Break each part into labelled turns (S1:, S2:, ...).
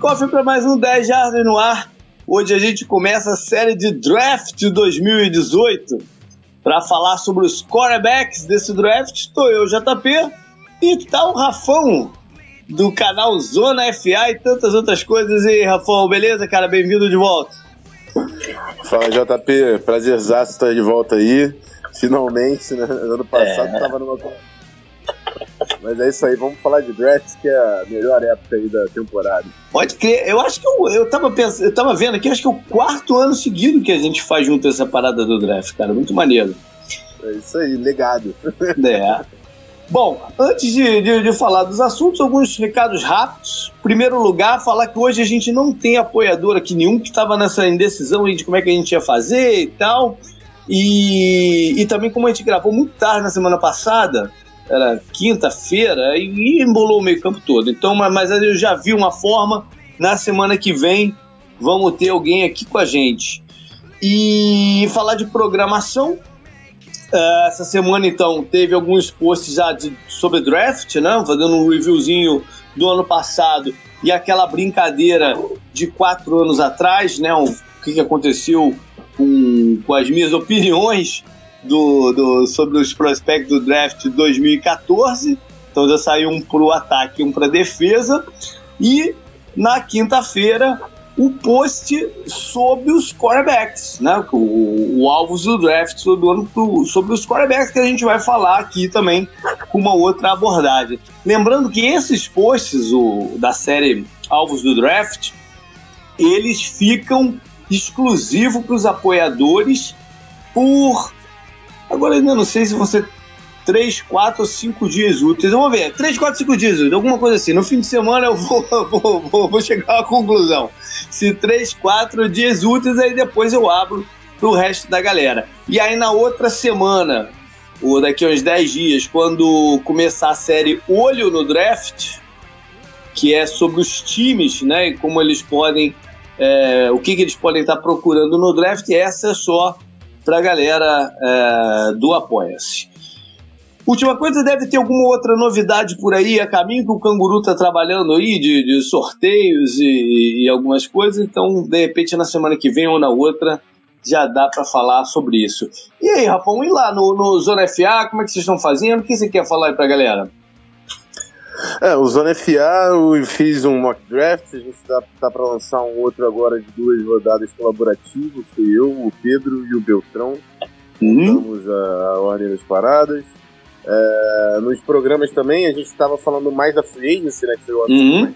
S1: Cofre para mais um 10 Jardas no ar. Hoje a gente começa a série de draft 2018 para falar sobre os quarterbacks desse draft. Estou eu, JP, e tá o Rafão do canal Zona FA e tantas outras coisas. E Rafão, beleza, cara? Bem-vindo de volta.
S2: Fala, JP. Prazerzaço estar de volta aí. Finalmente, né? Ano passado é. tava numa mas é isso aí, vamos falar de draft, que é a melhor época aí da temporada.
S1: Pode crer, eu acho que eu, eu, tava pensando, eu tava vendo aqui, acho que é o quarto ano seguido que a gente faz junto essa parada do draft, cara. Muito maneiro.
S2: É isso aí, legado.
S1: É. Bom, antes de, de, de, falar dos assuntos, alguns recados rápidos. Primeiro lugar, falar que hoje a gente não tem apoiador aqui nenhum que estava nessa indecisão de como é que a gente ia fazer e tal. E, e também como a gente gravou muito tarde na semana passada, era quinta-feira, e embolou o meio campo todo. Então, mas eu já vi uma forma, na semana que vem vamos ter alguém aqui com a gente. E falar de programação, uh, essa semana então teve alguns posts já de, sobre draft, né? Fazendo um reviewzinho do ano passado e aquela brincadeira de quatro anos atrás, né? O que, que aconteceu com, com as minhas opiniões do, do, sobre os prospectos do draft 2014. Então já saiu um para o ataque um para defesa. E na quinta-feira o post sobre os quarterbacks, né? O, o alvos do draft do ano sobre os quarterbacks que a gente vai falar aqui também com uma outra abordagem. Lembrando que esses posts o, da série alvos do draft eles ficam exclusivo para os apoiadores por Agora ainda não sei se você 3, 4 ou 5 dias úteis. Vamos ver, 3, 4, 5 dias úteis, alguma coisa assim. No fim de semana eu vou, vou, vou, vou chegar à conclusão. Se 3, 4 dias úteis, aí depois eu abro pro resto da galera. E aí na outra semana, ou daqui a uns 10 dias, quando começar a série Olho no Draft, que é sobre os times, né, e como eles podem, é, o que, que eles podem estar procurando no draft, essa é só para a galera é, do Apoia-se. Última coisa, deve ter alguma outra novidade por aí a caminho que o Canguru está trabalhando aí de, de sorteios e, e, algumas coisas, então de repente na semana que vem ou na outra já dá para falar sobre isso. E aí, Rafão, e lá no, no Zona FA, como é que vocês estão fazendo? O que você quer falar aí a galera?
S2: É, o Zona FA, eu fiz um mock draft, a gente tá, tá para lançar um outro agora de duas rodadas colaborativas, fui eu, o Pedro e o Beltrão. Uhum. a, a ordem das paradas. É, nos programas também, a gente estava falando mais da Free Agency, né, que foi o uhum.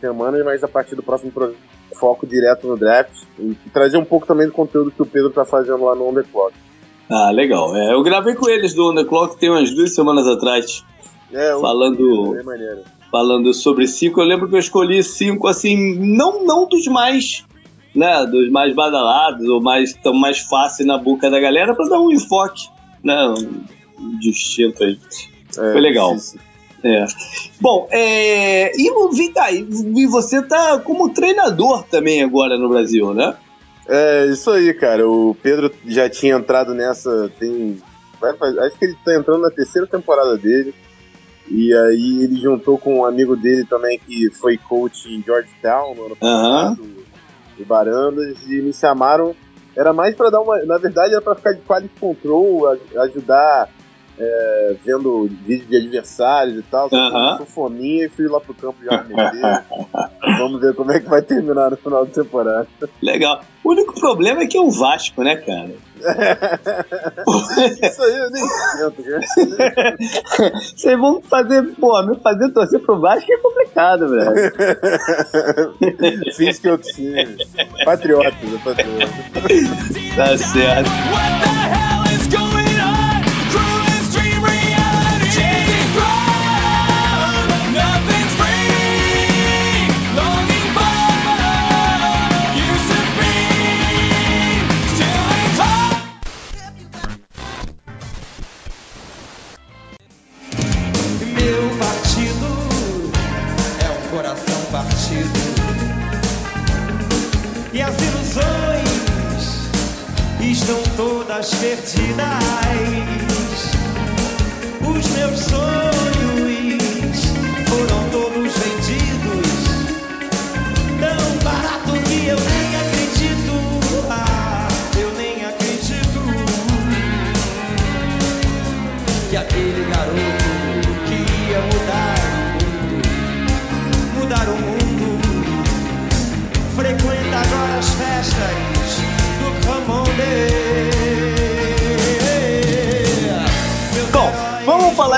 S2: semanas, mas a partir do próximo programa, foco direto no draft e, trazer um pouco também do conteúdo que o Pedro está fazendo lá no On The Clock.
S1: Ah, legal. É, eu gravei com eles do On The Clock tem umas duas semanas atrás. É, falando, é falando sobre cinco. Eu lembro que eu escolhi cinco, assim, não, não dos mais, né, dos mais badalados ou mais tão mais fáceis na boca da galera para dar um enfoque, né, um distinto aí. É, Foi legal. É. Bom, é, e daí, e você tá como treinador também agora no Brasil, né?
S2: É, isso aí, cara. O Pedro já tinha entrado nessa, tem. Acho que ele tá entrando na terceira temporada dele. E aí ele juntou com um amigo dele também que foi coach em Georgetown no ano passado, uhum. e Barandas, e me chamaram. Era mais para dar uma. Na verdade, era para ficar de quality control, ajudar é, vendo vídeo de adversários e tal. Só uhum. fominha e fui lá pro campo já meter. Vamos ver como é que vai terminar no final da temporada.
S1: Legal. O único problema é que é o Vasco, né, cara?
S2: Isso aí eu nem cara.
S1: Vocês vão fazer, pô, me fazer torcer pro Vasco é complicado, velho.
S2: Fiz que eu tinha. Patriotas, é patriota.
S1: tá certo. What the hell is going
S3: estão todas perdidas. Os meus sonhos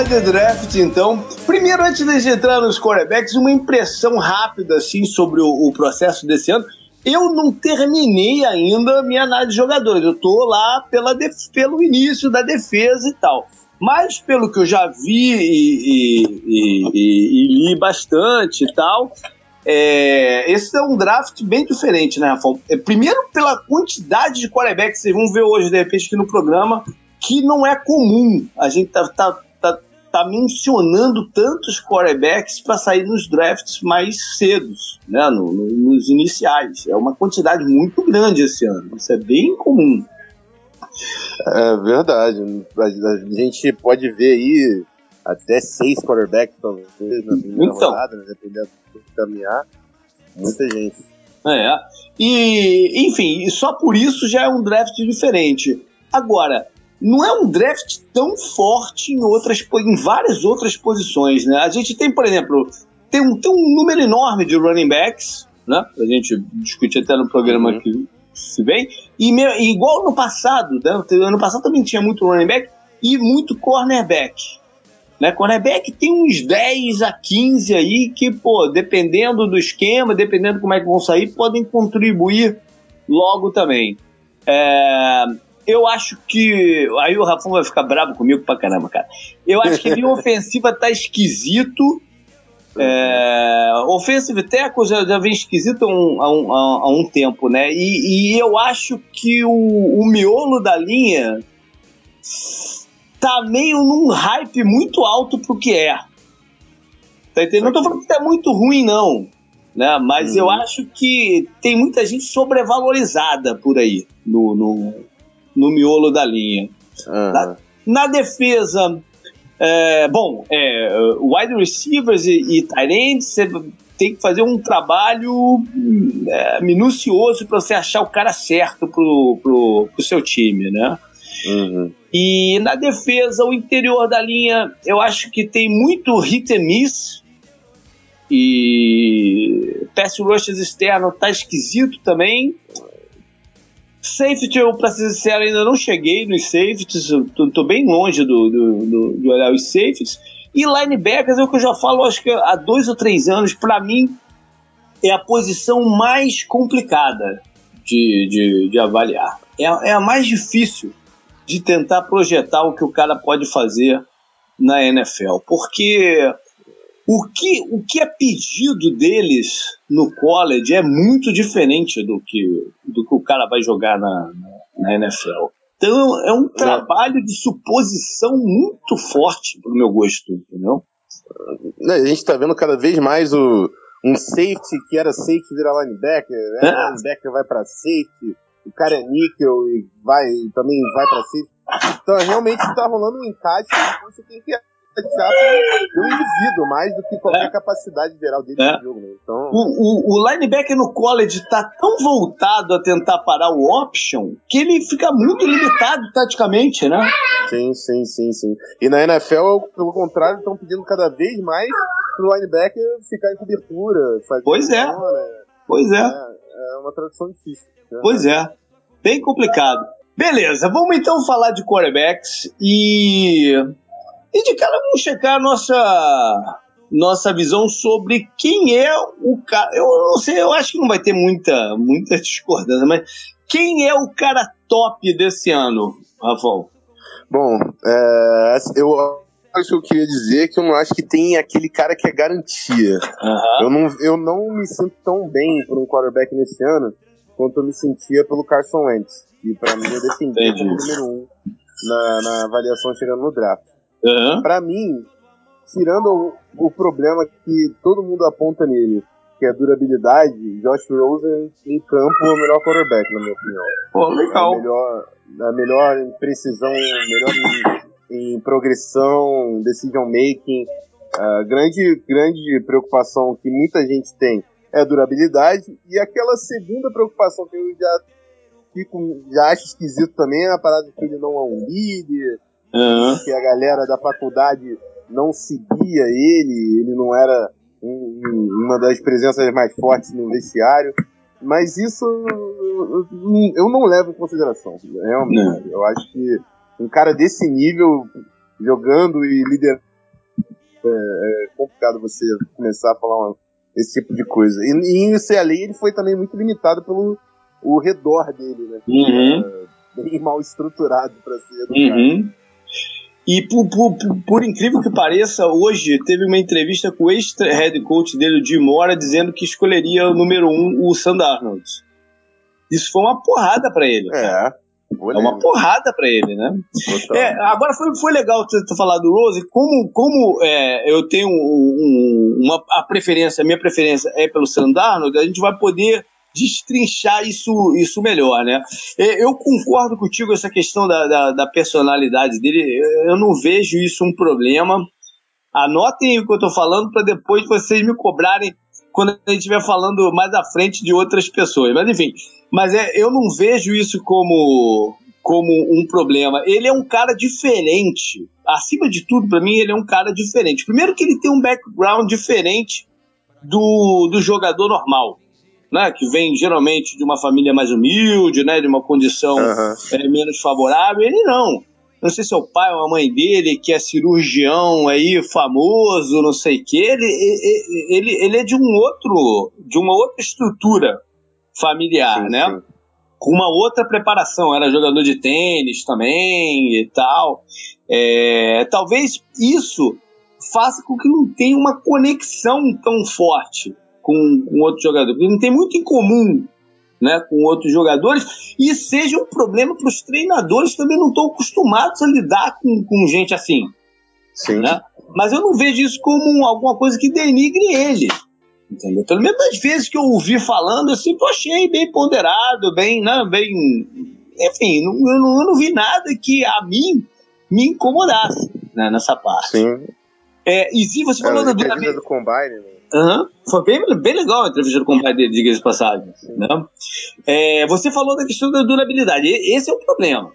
S1: de draft, então. Primeiro, antes de entrar nos quarterbacks, uma impressão rápida, assim, sobre o, o processo desse ano. Eu não terminei ainda minha análise de jogadores. Eu tô lá pela pelo início da defesa e tal. Mas pelo que eu já vi e, e, e, e li bastante e tal, é, esse é um draft bem diferente, né, Rafael? É, primeiro, pela quantidade de quarterbacks, vocês vão ver hoje, de repente, aqui no programa, que não é comum. A gente tá, tá, tá, tá mencionando tantos quarterbacks para sair nos drafts mais cedos, né, no, no, nos iniciais. É uma quantidade muito grande esse ano. Isso é bem comum.
S2: É verdade. A gente pode ver aí até seis quarterbacks, talvez, na primeira então, rodada, né, dependendo do caminhar. Muita gente.
S1: É. E, enfim, só por isso já é um draft diferente. Agora, não é um draft tão forte em outras em várias outras posições, né? A gente tem, por exemplo, tem um, tem um número enorme de running backs, né? A gente discutir até no programa uhum. que se vem. E, e, igual no passado, né? ano passado também tinha muito running back e muito cornerback. Né? Cornerback tem uns 10 a 15 aí que, pô, dependendo do esquema, dependendo como é que vão sair, podem contribuir logo também. É, eu acho que. Aí o Rafão vai ficar bravo comigo pra caramba, cara. Eu acho que a linha ofensiva tá esquisito. É, offensive tackle já, já vem esquisito há um, há um, há um tempo, né? E, e, eu acho que o, o miolo da linha tá meio num hype muito alto pro que é. Tá entendendo? Não tô falando que tá muito ruim, não. Né? Mas eu uhum. acho que tem muita gente sobrevalorizada por aí no, no, no miolo da linha. Uhum. Na, na, defesa, é, bom, é, wide receivers e, e tight ends, você tem que fazer um trabalho é, minucioso para você achar o cara certo pro, pro, pro seu time, né? Uhum. E na defesa, o interior da linha, eu acho que tem muito hit and miss. E pass rushes externo tá esquisito também. Safety, eu, pra ser sincero, ainda não cheguei nos safeties, tô, tô bem longe do, do, do, de olhar os safeties. E linebackers é o que eu já falo, acho que há dois ou três anos, para mim, é a posição mais complicada de, de, de avaliar. É, é, a mais difícil de tentar projetar o que o cara pode fazer na NFL. Porque o que, o que é pedido deles no college é muito diferente do que, do que o cara vai jogar na, na, NFL. Então é um trabalho de suposição muito forte pro meu gosto, entendeu?
S2: A gente tá vendo cada vez mais o, um safety que era safety virar linebacker, né? É. linebacker vai para safety, o cara é níquel e vai também vai para safety. Então realmente tá rolando um encaixe que você tem que do indivíduo, mais do que qualquer é. capacidade geral dele é. no jogo. Né? Então...
S1: O, o, o, linebacker no college tá tão voltado a tentar parar o option que ele fica muito limitado taticamente, né?
S2: Sim, sim, sim, sim. E na NFL, pelo contrário, estão pedindo cada vez mais pro linebacker ficar em cobertura.
S1: Pois é. Pois é.
S2: é. É uma tradução difícil.
S1: Né? Pois é. Bem complicado. Beleza, vamos então falar de quarterbacks e e de cara vamos checar a nossa, nossa visão sobre quem é o cara. Eu não sei, eu acho que não vai ter muita, muita discordância, mas quem é o cara top desse ano, Rafael?
S2: Bom, é, eu acho que eu queria dizer que eu não acho que tem aquele cara que é garantia. Uhum. Eu, não, eu não me sinto tão bem por um quarterback nesse ano quanto eu me sentia pelo Carson Wentz. E para mim eu defendia como número um na, na avaliação chegando no draft. Uhum. Para mim, tirando o, o, problema que todo mundo aponta nele, que é a durabilidade, Josh Rosen em campo é o melhor quarterback, na minha opinião.
S1: Pô, legal.
S2: É a melhor, a melhor em precisão, melhor em, em progressão, decision making. A grande, grande preocupação que muita gente tem é a durabilidade. E aquela segunda preocupação que eu já fico, já acho esquisito também é a parada que ele não é um líder, uhum. que a galera da faculdade não seguia ele, ele não era um, uma das presenças mais fortes no vestiário. Mas isso eu não levo em consideração, realmente. Eu acho que um cara desse nível, jogando e liderando é, é complicado você começar a falar esse tipo de coisa. E, e em UCLA ele foi também muito limitado pelo o redor dele, né?
S1: Uhum.
S2: É, bem mal estruturado para ser.
S1: Uhum. E por, por, por, incrível que pareça, hoje teve uma entrevista com o ex-head coach dele, o Jim Mora, dizendo que escolheria o número um, o Sand Arnold. Isso foi uma porrada para ele.
S2: É.
S1: É uma porrada para ele, né? É, agora foi, foi legal você ter falado do Rose. Como, como é, eu tenho um, um, uma a preferência, a minha preferência é pelo Sandarno, a gente vai poder destrinchar isso, isso melhor, né? Eu concordo contigo essa questão da, da, da personalidade dele. Eu não vejo isso um problema. Anotem o que eu estou falando para depois vocês me cobrarem quando a gente estiver falando mais à frente de outras pessoas. Mas enfim, mas é, eu não vejo isso como, como um problema. Ele é um cara diferente. Acima de tudo, para mim, ele é um cara diferente. Primeiro que ele tem um background diferente do, do jogador normal. Né, que vem geralmente de uma família mais humilde, né, de uma condição uhum. é, menos favorável. Ele não não sei se é o pai ou a mãe dele, que é cirurgião aí, famoso, não sei o quê, ele, ele, ele é de um outro, de uma outra estrutura familiar, sim, né? Sim. Com uma outra preparação, era jogador de tênis também e tal. É, talvez isso faça com que não tenha uma conexão tão forte com, com outro jogador, porque não tem muito em comum né, com outros jogadores e seja um problema para os treinadores que também não estão acostumados a lidar com, com gente assim.
S2: Sim.
S1: Né? Mas eu não vejo isso como alguma coisa que denigre ele. Entendeu? Pelo menos das vezes que eu ouvi falando, eu sempre achei bem ponderado, bem, né, bem. Enfim, não, eu, não, eu não vi nada que a mim me incomodasse né, nessa parte.
S2: Sim.
S1: É, e se você falou
S2: é, da do Combine, né?
S1: Uhum. Foi bem, bem legal a entrevista com o pai dele, diga de passagem. Né? É, você falou da questão da durabilidade. Esse é o problema.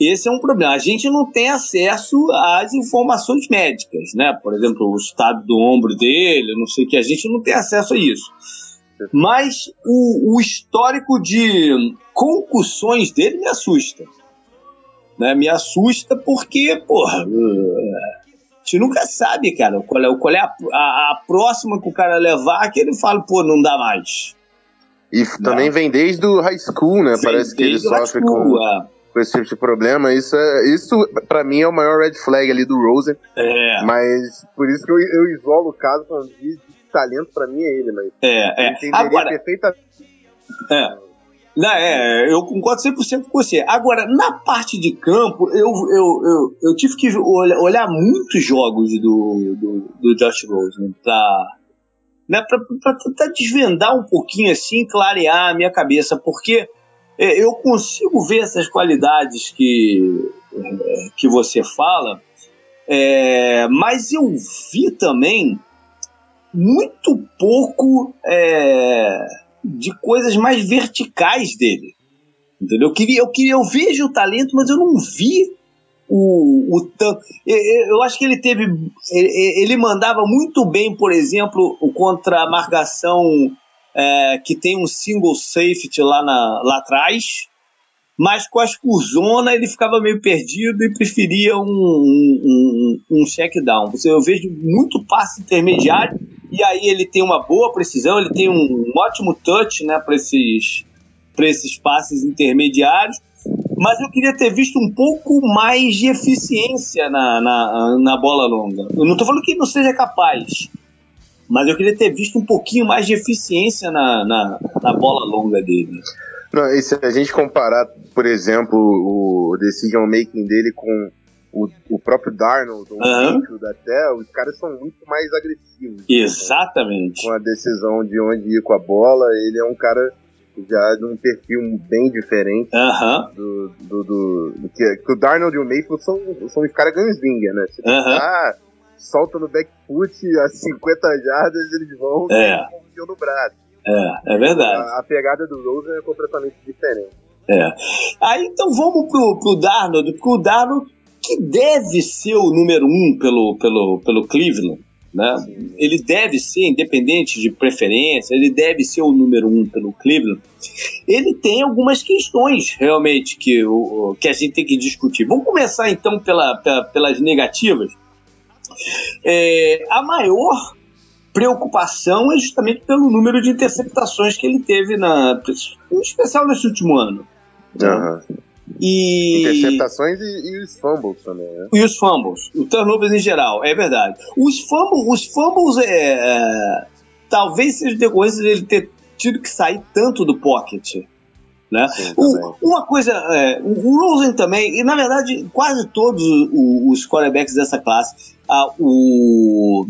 S1: Esse é um problema. A gente não tem acesso às informações médicas, né? Por exemplo, o estado do ombro dele, não sei o que. A gente não tem acesso a isso. Mas o, o histórico de concussões dele me assusta. Né? Me assusta porque, porra, gente nunca sabe, cara, qual é, qual é a, a, a, próxima que o cara levar que ele fala, pô, não dá mais.
S2: E não. também vem desde o high school, né? Vem Parece que ele sofre com, é. com esse tipo de problema. Isso, é, isso para mim, é o maior red flag ali do Rosen.
S1: É.
S2: Mas por isso que eu, eu isolo o caso falando de, de talento, para mim é ele, mas.
S1: É, é.
S2: entenderia Agora, perfeitamente.
S1: É. Não, é, eu concordo 100% com você. Agora, na parte de campo, eu, eu, eu, eu tive que olhar, olhar muitos jogos do, do, do Josh Rosen pra, né, pra, pra tentar desvendar um pouquinho assim, clarear a minha cabeça, porque é, eu consigo ver essas qualidades que, é, que você fala, é, mas eu vi também muito pouco. De coisas mais verticais dele. Entendeu? Eu, queria, eu, queria, eu vejo o talento, mas eu não vi o, o tanto. Eu, eu, acho que ele teve. Ele, ele, mandava muito bem, por exemplo, contra a marcação é, que tem um single safety lá, na, lá atrás, mas com as por zona ele ficava meio perdido e preferia um, um, um, um check down. Eu vejo muito passe intermediário e aí ele tem uma boa precisão, ele tem um ótimo touch né, para esses, esses passes intermediários, mas eu queria ter visto um pouco mais de eficiência na, na, na bola longa. Eu não estou falando que ele não seja capaz, mas eu queria ter visto um pouquinho mais de eficiência na, na, na bola longa dele.
S2: Não, e se a gente comparar, por exemplo, o decision making dele com o, o próprio Darnold, o uhum. até, os caras são muito mais agressivos.
S1: Exatamente.
S2: Com a decisão de onde ir com a bola, ele é um cara já de um perfil bem diferente
S1: uhum.
S2: do, do, do, do, que, que o Darnold e o Mayfield são, são os caras gunslinger, né? Tipo,
S1: uhum.
S2: ah, solta no back foot a 50 jardas, eles vão
S1: é.
S2: com no braço.
S1: É, é verdade.
S2: A, a pegada do Rosen é completamente diferente.
S1: É. Aí então vamos pro, pro Darnold, porque o Darnold que deve ser o número um pelo, pelo, pelo Cleveland, né? Ele deve ser, independente de preferência, ele deve ser o número um pelo Cleveland. Ele tem algumas questões realmente que, o, que a gente tem que discutir. Vamos começar então pela, pela, pelas negativas. É, a maior preocupação é justamente pelo número de interceptações que ele teve, na, em especial nesse último ano.
S2: Aham.
S1: E,
S2: Interceptações e, e os fumbles também, né?
S1: e os fumbles, os turnovers em geral, é verdade. Os fumbles, os fumbles é, é, talvez seja decorrência dele ter tido que sair tanto do pocket. Né?
S2: Sim,
S1: O- uma coisa, é, o o Rosen também, e na verdade quase todos o- os quarterbacks dessa classe, ah, o,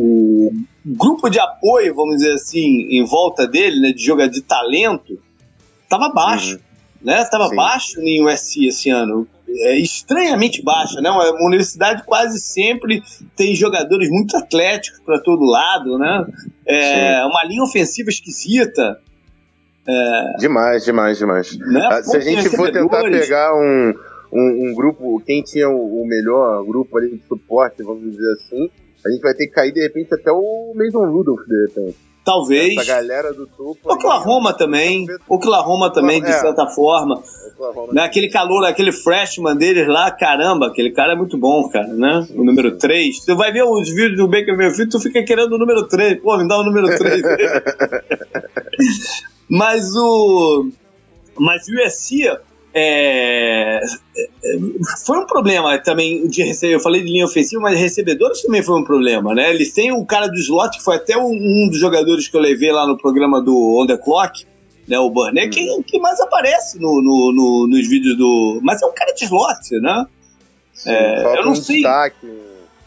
S1: o grupo de apoio, vamos dizer assim, em volta dele, né, de jogador de talento, estava baixo. Né?
S2: Uhum. Sim.
S1: baixo em USC esse ano. É estranhamente baixa, né? Uma universidade quase sempre tem jogadores muito atléticos para todo lado, né? É, uma linha ofensiva esquisita,
S2: Demais, demais, demais.
S1: né?
S2: Ah, Se a gente for tentar pegar um, um, um grupo, quem tinha o, o melhor grupo ali de suporte, vamos dizer assim, a gente vai ter que cair de repente até o Mason Rudolph, de repente.
S1: talvez.
S2: Essa galera do topo. aí,
S1: Oklahoma também, Oklahoma também, de
S2: É.
S1: certa forma.
S2: Oklahoma.
S1: Né? Aquele calor, aquele freshman deles lá, caramba, aquele cara é muito bom, cara, né? O número 3. Tu vai ver os vídeos do Baker Mayfield, tu fica querendo o número 3. Pô, me dá o número 3. mas o. Mas o USC é, é, foi um problema também de receber. Eu falei de linha ofensiva, mas recebedores também foi um problema, né? Eles têm um cara do slot, que foi até um, um dos jogadores que eu levei lá no programa do On The Clock, né? O Burnett, que, que mais aparece no, no- no- nos vídeos do. Mas é um cara de slot, né?
S2: Sim,
S1: é, eu não
S2: um
S1: sei.
S2: destaque.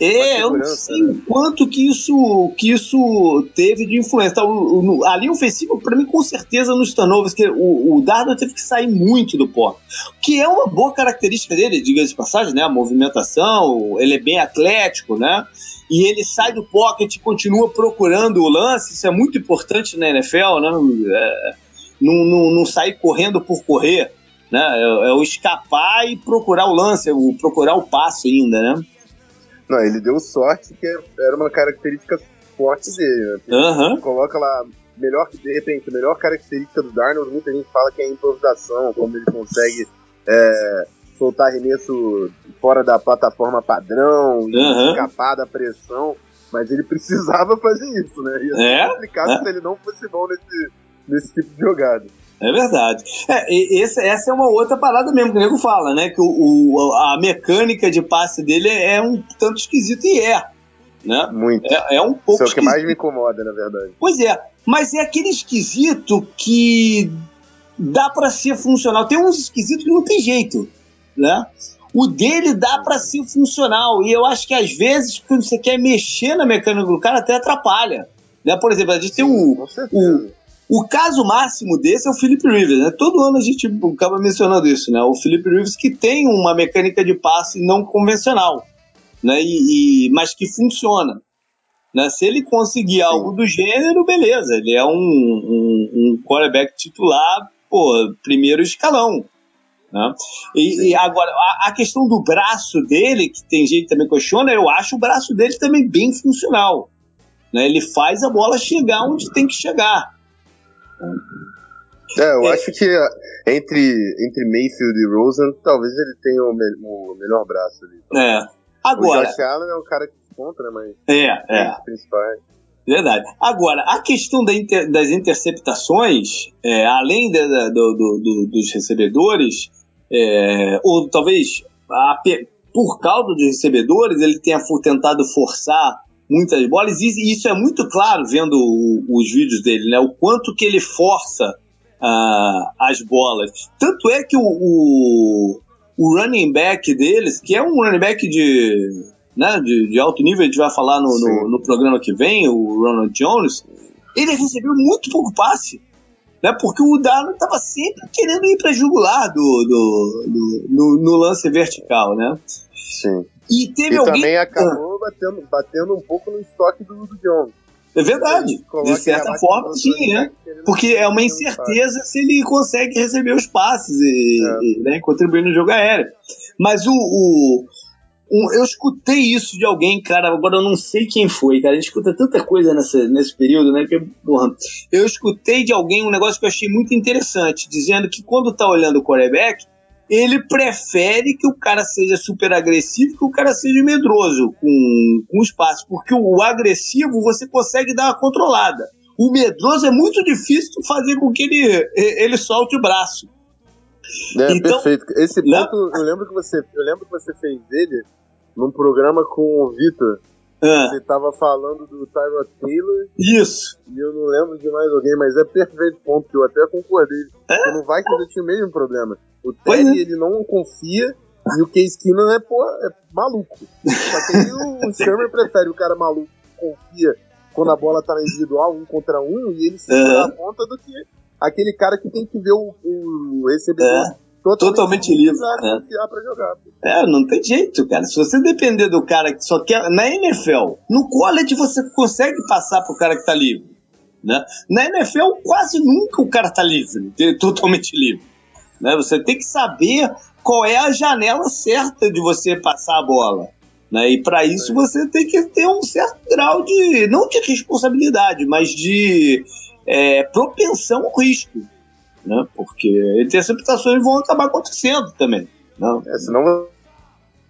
S1: É, eu não sei o quanto que isso, que isso teve de influência. Tá, o, o, no- a linha ofensiva, pra mim, com certeza, nos turnovers, que o, o Darnold teve que sair muito do pó. Que é uma boa característica dele, diga-se de passagem, né? A movimentação, ele é bem atlético, né? E ele sai do pocket e continua procurando o lance, isso é muito importante na NFL, né? É, não, não, não sair correndo por correr, né? É, é o escapar e procurar o lance, o procurar o passo ainda, né?
S2: Não, ele deu sorte que era uma característica forte dele, né?
S1: Aham.
S2: Coloca lá, melhor que de repente, a melhor característica do Darnold, muita gente fala que é a improvisação, como ele consegue é, soltar arremesso fora da plataforma padrão, e
S1: Aham.
S2: escapar da pressão, mas ele precisava fazer isso, né? Ia ser
S1: É,
S2: complicado
S1: é.
S2: se ele não fosse bom nesse, nesse tipo de jogada.
S1: É verdade. É, esse- essa é uma outra parada mesmo que o nego fala, né? Que o, o- a mecânica de passe dele é um tanto esquisito e é. Né?
S2: Muito.
S1: É, é um
S2: Isso
S1: pouco
S2: é o que mais
S1: esquisito.
S2: me incomoda, na verdade.
S1: Pois é, mas é aquele esquisito que dá pra ser funcional. Tem uns esquisitos que não tem jeito, né? O dele dá pra ser funcional e eu acho que às vezes quando você quer mexer na mecânica do cara até atrapalha. Né? Por exemplo, a gente tem o,
S2: certeza.
S1: O caso máximo desse é o Philip Rivers, né? Todo ano a gente acaba mencionando isso, né? O Philip Rivers que tem uma mecânica de passe não convencional, né? E, e- mas que funciona. Né? Se ele conseguir algo do gênero, beleza. Ele é um, um, um quarterback titular, pô, primeiro escalão. Né? E, e agora, a, a questão do braço dele, que tem gente que também questiona, eu acho o braço dele também bem funcional. Né? Ele faz a bola chegar onde tem que chegar.
S2: É, eu
S1: É.
S2: acho que entre, entre Mayfield e Rosen, talvez ele tenha o, me- o melhor braço ali.
S1: É.
S2: O
S1: Agora,
S2: Josh Allen é o cara que conta, né? Mas
S1: é, é,
S2: os principais.
S1: verdade. Agora, a questão da inter- das interceptações, é, além da- da- do- do- do- dos recebedores, é, ou talvez a por causa dos recebedores, ele tenha tentado forçar muitas bolas, e isso é muito claro vendo o- os vídeos dele, né? O quanto que ele força ah, as bolas. Tanto é que o, o, o running back deles, que é um running back de, né, de, de alto nível, a gente vai falar no, no, no programa que vem, o Ronald Jones, ele recebeu muito pouco passe. Né, porque o Darnold estava sempre querendo ir para jugular do, do, do- no, no lance vertical, né?
S2: Sim.
S1: E teve
S2: E
S1: alguém.
S2: também acabou batendo, batendo um pouco no estoque do, do Jones.
S1: É verdade. De certa forma, sim, né? Porque é uma incerteza se ele consegue receber os passes e,
S2: É.
S1: e, né, contribuir no jogo aéreo. Mas o, o- um- eu escutei isso de alguém, cara, agora eu não sei quem foi, cara. A gente escuta tanta coisa nessa, nesse período, né? Que, porra, eu escutei de alguém um negócio que eu achei muito interessante, dizendo que quando tá olhando o quarterback, ele prefere que o cara seja super agressivo que o cara seja medroso com, com espaço. Porque o agressivo você consegue dar uma controlada. O medroso é muito difícil fazer com que ele, ele solte o braço.
S2: É, então, perfeito. Esse né? ponto, eu lembro que você, eu lembro que você fez dele num programa com o Vitor. Ah. Você tava falando do Tyrod Taylor.
S1: Isso.
S2: E eu não lembro de mais alguém, mas é perfeito ponto, que eu até concordei. É? No Vikings eu tinha o mesmo problema. O Terry, é. ele não confia e o Case Keenum é, pô, é maluco. Só que aí o Shermer prefere o cara maluco que confia quando a bola tá na individual, um contra um, e ele se uhum. dá conta do que aquele cara que tem que ver o, o recebedor
S1: é. Totalmente, totalmente livre. É.
S2: pra jogar.
S1: É, não tem jeito, cara. Se você depender do cara que só quer. Na NFL, no college você consegue passar pro cara que tá livre. Né? Na NFL, quase nunca o cara tá livre, totalmente livre. Né? Você tem que saber qual é a janela certa de você passar a bola. Né? E para isso você tem que ter um certo grau de, não de responsabilidade, mas de é, propensão ao risco. Né? Porque interceptações vão acabar acontecendo também.
S2: Né? É, senão não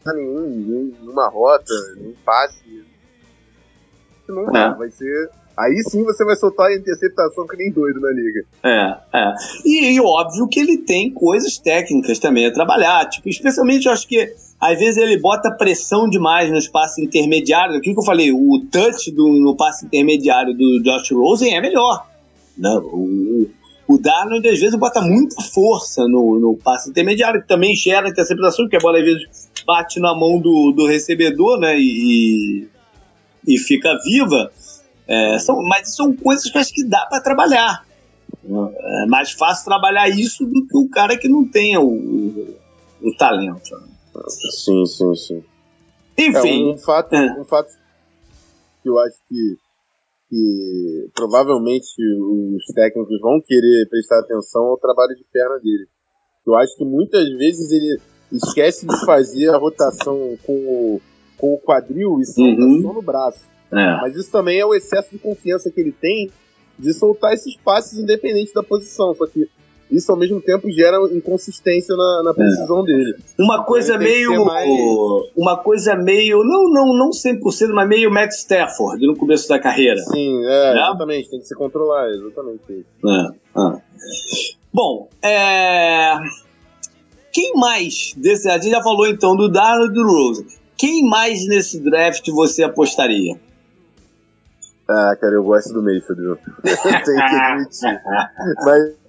S2: vai nenhum, nenhuma rota, nenhum passe. Não é. vai ser Aí sim você vai soltar a interceptação que nem doido na liga.
S1: É, é. E, e, óbvio que ele tem coisas técnicas também a trabalhar. Tipo, especialmente eu acho que às vezes ele bota pressão demais no espaço intermediário. Aquilo que eu falei, o touch do, no passe intermediário do Josh Rosen é melhor. Não, né? o, o Darnold às vezes bota muita força no, no passe intermediário, que também gera interceptação, porque a bola às vezes bate na mão do, do recebedor, né? E, e fica viva. É, são, mas são coisas que acho que dá para trabalhar. É mais fácil trabalhar isso do que o cara que não tenha o, o, o talento.
S2: Sim, sim, sim.
S1: Enfim.
S2: É, um, fato, é. um fato que eu acho que, que provavelmente os técnicos vão querer prestar atenção ao trabalho de perna dele. Eu acho que muitas vezes ele esquece de fazer a rotação com o, com o quadril e solta uhum. só no braço. É. Mas isso também é o excesso de confiança que ele tem de soltar esses passes independente da posição. Só que isso ao mesmo tempo gera inconsistência na, na precisão é. dele.
S1: Uma coisa meio. Mais... Uma coisa meio. Não, não, não 100%, mas meio Matt Stafford no começo da carreira.
S2: Sim, é, né? exatamente. Tem que se controlar, exatamente. É, é.
S1: Bom, é. Quem mais desse. A gente já falou então do Darnold e do Rose. Quem mais nesse draft você apostaria?
S2: Ah, cara, eu gosto do Mayfield, viu? Tenho que admitir. Mas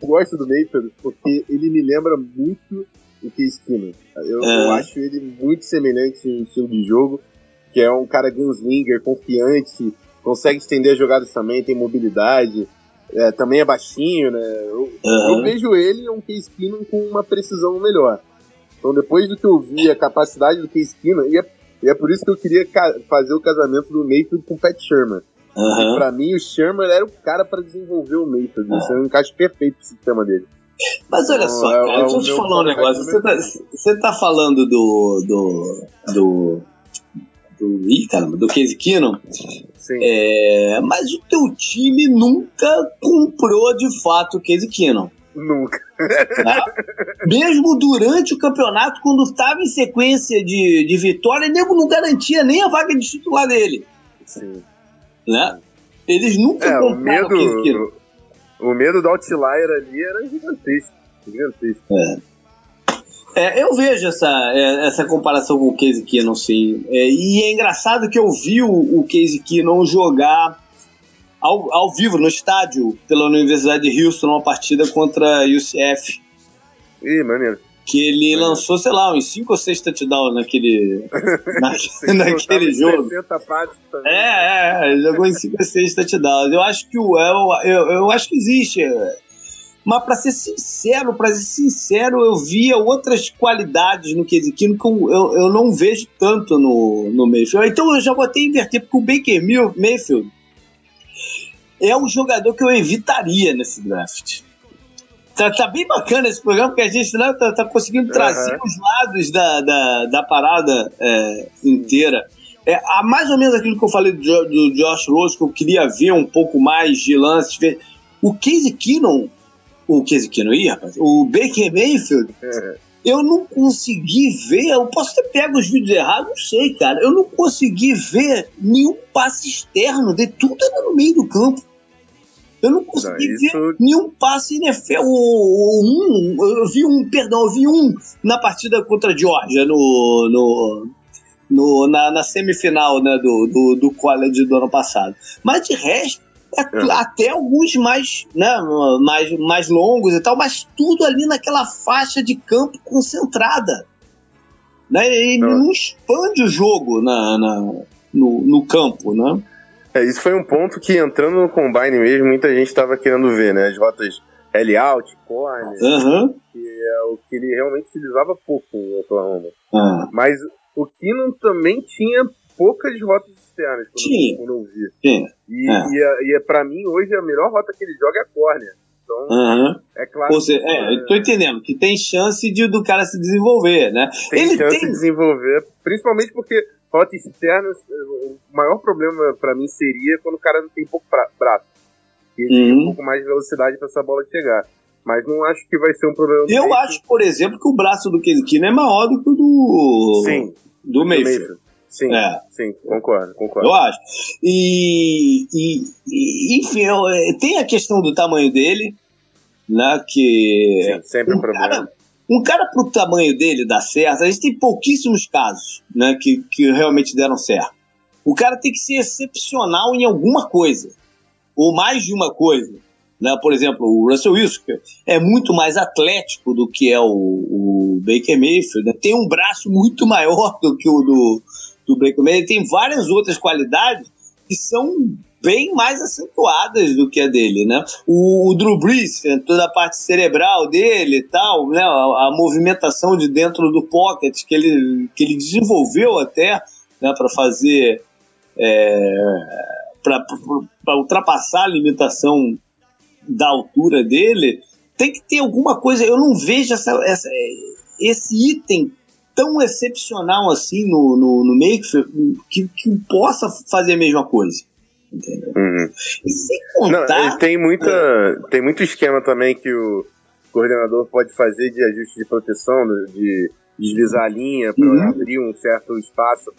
S2: eu gosto do Mayfield porque ele me lembra muito o Case Keenum. Eu, é. eu acho ele muito semelhante em estilo de jogo, que é um cara gunslinger, confiante, consegue estender as jogadas também, tem mobilidade, é, também é baixinho, né? Eu, uhum. eu vejo ele um Case Keenum com uma precisão melhor. Então depois do que eu vi a capacidade do Case Keenum, e é e é por isso que eu queria fazer o casamento do Mayfield com o Pat Sherman. Uhum. pra mim, o Sherman era o cara para desenvolver o Mayfield. Isso é um encaixe perfeito pro sistema dele.
S1: Mas olha só, então, cara, é, deixa eu te falar um negócio. Você tá, você tá falando do. do. do. do ih, caramba, do Casey Keenum. Sim. É, mas o teu time nunca comprou de fato o Casey Keenum.
S2: Nunca.
S1: Tá? Mesmo durante o campeonato, quando estava em sequência de, de vitória, nego não garantia nem a vaga de titular dele.
S2: Sim.
S1: Né? Eles nunca
S2: é, o medo, o medo do outlier ali era gigantesco. Gigantesco.
S1: É. É, eu vejo essa, é, essa comparação com o Casey Keenum, sim. É, e é engraçado que eu vi o, o Casey Keenum jogar ao, ao vivo, no estádio, pela Universidade de Houston, uma partida contra a UCF.
S2: Ih, maneiro.
S1: Que ele maneiro. lançou, sei lá, uns 5 ou 6 touchdowns naquele, na, naquele jogo. É, é, é, jogou em 5 ou 6 touchdowns. Eu acho que o El, eu, eu acho que existe. Mas para ser sincero, para ser sincero, eu via outras qualidades no Keziquino que eu, eu, eu não vejo tanto no, no Mayfield. Então eu já vou até inverter, porque o Baker Mayfield é um jogador que eu evitaria nesse draft. Tá, tá bem bacana esse programa, porque a gente né, tá, tá conseguindo trazer uhum. os lados da, da, da parada é, inteira. É, a mais ou menos aquilo que eu falei do, do, Josh Rose, que eu queria ver um pouco mais de lances. Ver. O Casey Keenum, o que não ia, rapaz? O Baker Mayfield, eu não consegui ver, eu posso ter pego os vídeos errados, não sei, cara. Eu não consegui ver nenhum passe externo, de tudo era no meio do campo. Eu não consegui
S2: Não, isso-
S1: ver nenhum passe NFL. O, o- um, eu vi um, perdão, eu vi um na partida contra a Georgia, no, no, no- na, na semifinal né, do, do, do college do ano passado. Mas de resto, é
S2: É.
S1: até alguns mais, né, mais, mais longos e tal, mas tudo ali naquela faixa de campo concentrada. Né? E
S2: Não.
S1: não expande o jogo na, na- no, no campo, né?
S2: É, isso foi um ponto que entrando no combine mesmo, muita gente estava querendo ver, né? As rotas L-out, corner,
S1: Aham.
S2: é o que ele realmente utilizava pouco em Oklahoma.
S1: Ah,
S2: Mas o Keenan também tinha poucas rotas externas, quando, quando eu vi.
S1: tinha.
S2: E,
S1: É.
S2: e, a- e é, pra mim, hoje, a melhor rota que ele joga é a corner. Então,
S1: Aham.
S2: é claro
S1: Ou seja,
S2: que
S1: é, eu tô entendendo que tem chance de, do cara se desenvolver, né?
S2: tem
S1: ele
S2: chance
S1: tem-
S2: de desenvolver, principalmente porque rota externa, o maior problema pra mim seria quando o cara não tem pouco pra- braço. E exige
S1: Uhum.
S2: um pouco mais de velocidade pra essa bola chegar. Mas não acho que vai ser um problema.
S1: Eu acho, por exemplo, que o braço do Kelly é maior do que o do,
S2: Sim,
S1: do
S2: do
S1: Mayfield.
S2: Sim,
S1: É.
S2: sim, concordo, concordo.
S1: Eu acho. E, e- e, enfim, eu- é, tem a questão do tamanho dele, né? Que
S2: Sim, sempre um
S1: um
S2: problema.
S1: cara, um cara pro tamanho dele dar certo, a gente tem pouquíssimos casos, né? Que, que realmente deram certo. O cara tem que ser excepcional em alguma coisa, ou mais de uma coisa. Né? Por exemplo, o Russell Wilson é muito mais atlético do que é o, o Baker Mayfield, né? tem um braço muito maior do que o do, do Baker Mayfield, tem várias outras qualidades que são bem mais acentuadas do que a dele, né? O, o Drew Brees, né, toda a parte cerebral dele e tal, né? A, a movimentação de dentro do pocket que ele, que ele desenvolveu até, né? Para fazer, para ultrapassar a limitação da altura dele, tem que ter alguma coisa. Eu não vejo essa, essa- esse item tão excepcional assim no, no, no que, que possa fazer a mesma coisa.
S2: Uhum.
S1: E sem
S2: Não,
S1: contar.
S2: ele tem muita. Tem muito esquema também que o coordenador pode fazer de ajuste de proteção, de deslizar a linha para
S1: Uhum.
S2: abrir um certo espaço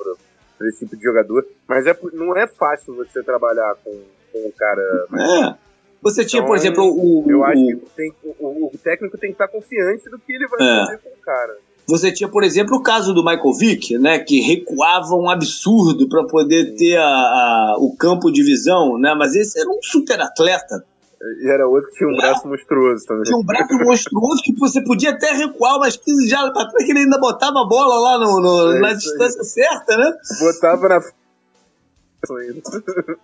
S2: para esse tipo de jogador. Mas é, não é fácil você trabalhar com, com um cara.
S1: é. Você tinha, por
S2: Então,
S1: exemplo, o,
S2: Eu
S1: o-
S2: acho que tem, o, o técnico tem que estar confiante do que ele vai
S1: É.
S2: fazer com o cara.
S1: Você tinha, por exemplo, o caso do Michael Vick, né, que recuava um absurdo para poder ter a- a- o campo de visão, né? Mas esse era um super atleta.
S2: E era outro que tinha um braço monstruoso também.
S1: Tinha um braço monstruoso que você podia até recuar umas 15 jardas para trás, que ele ainda botava a bola lá no, no-
S2: É
S1: na
S2: isso aí.
S1: distância certa, né?
S2: Botava na.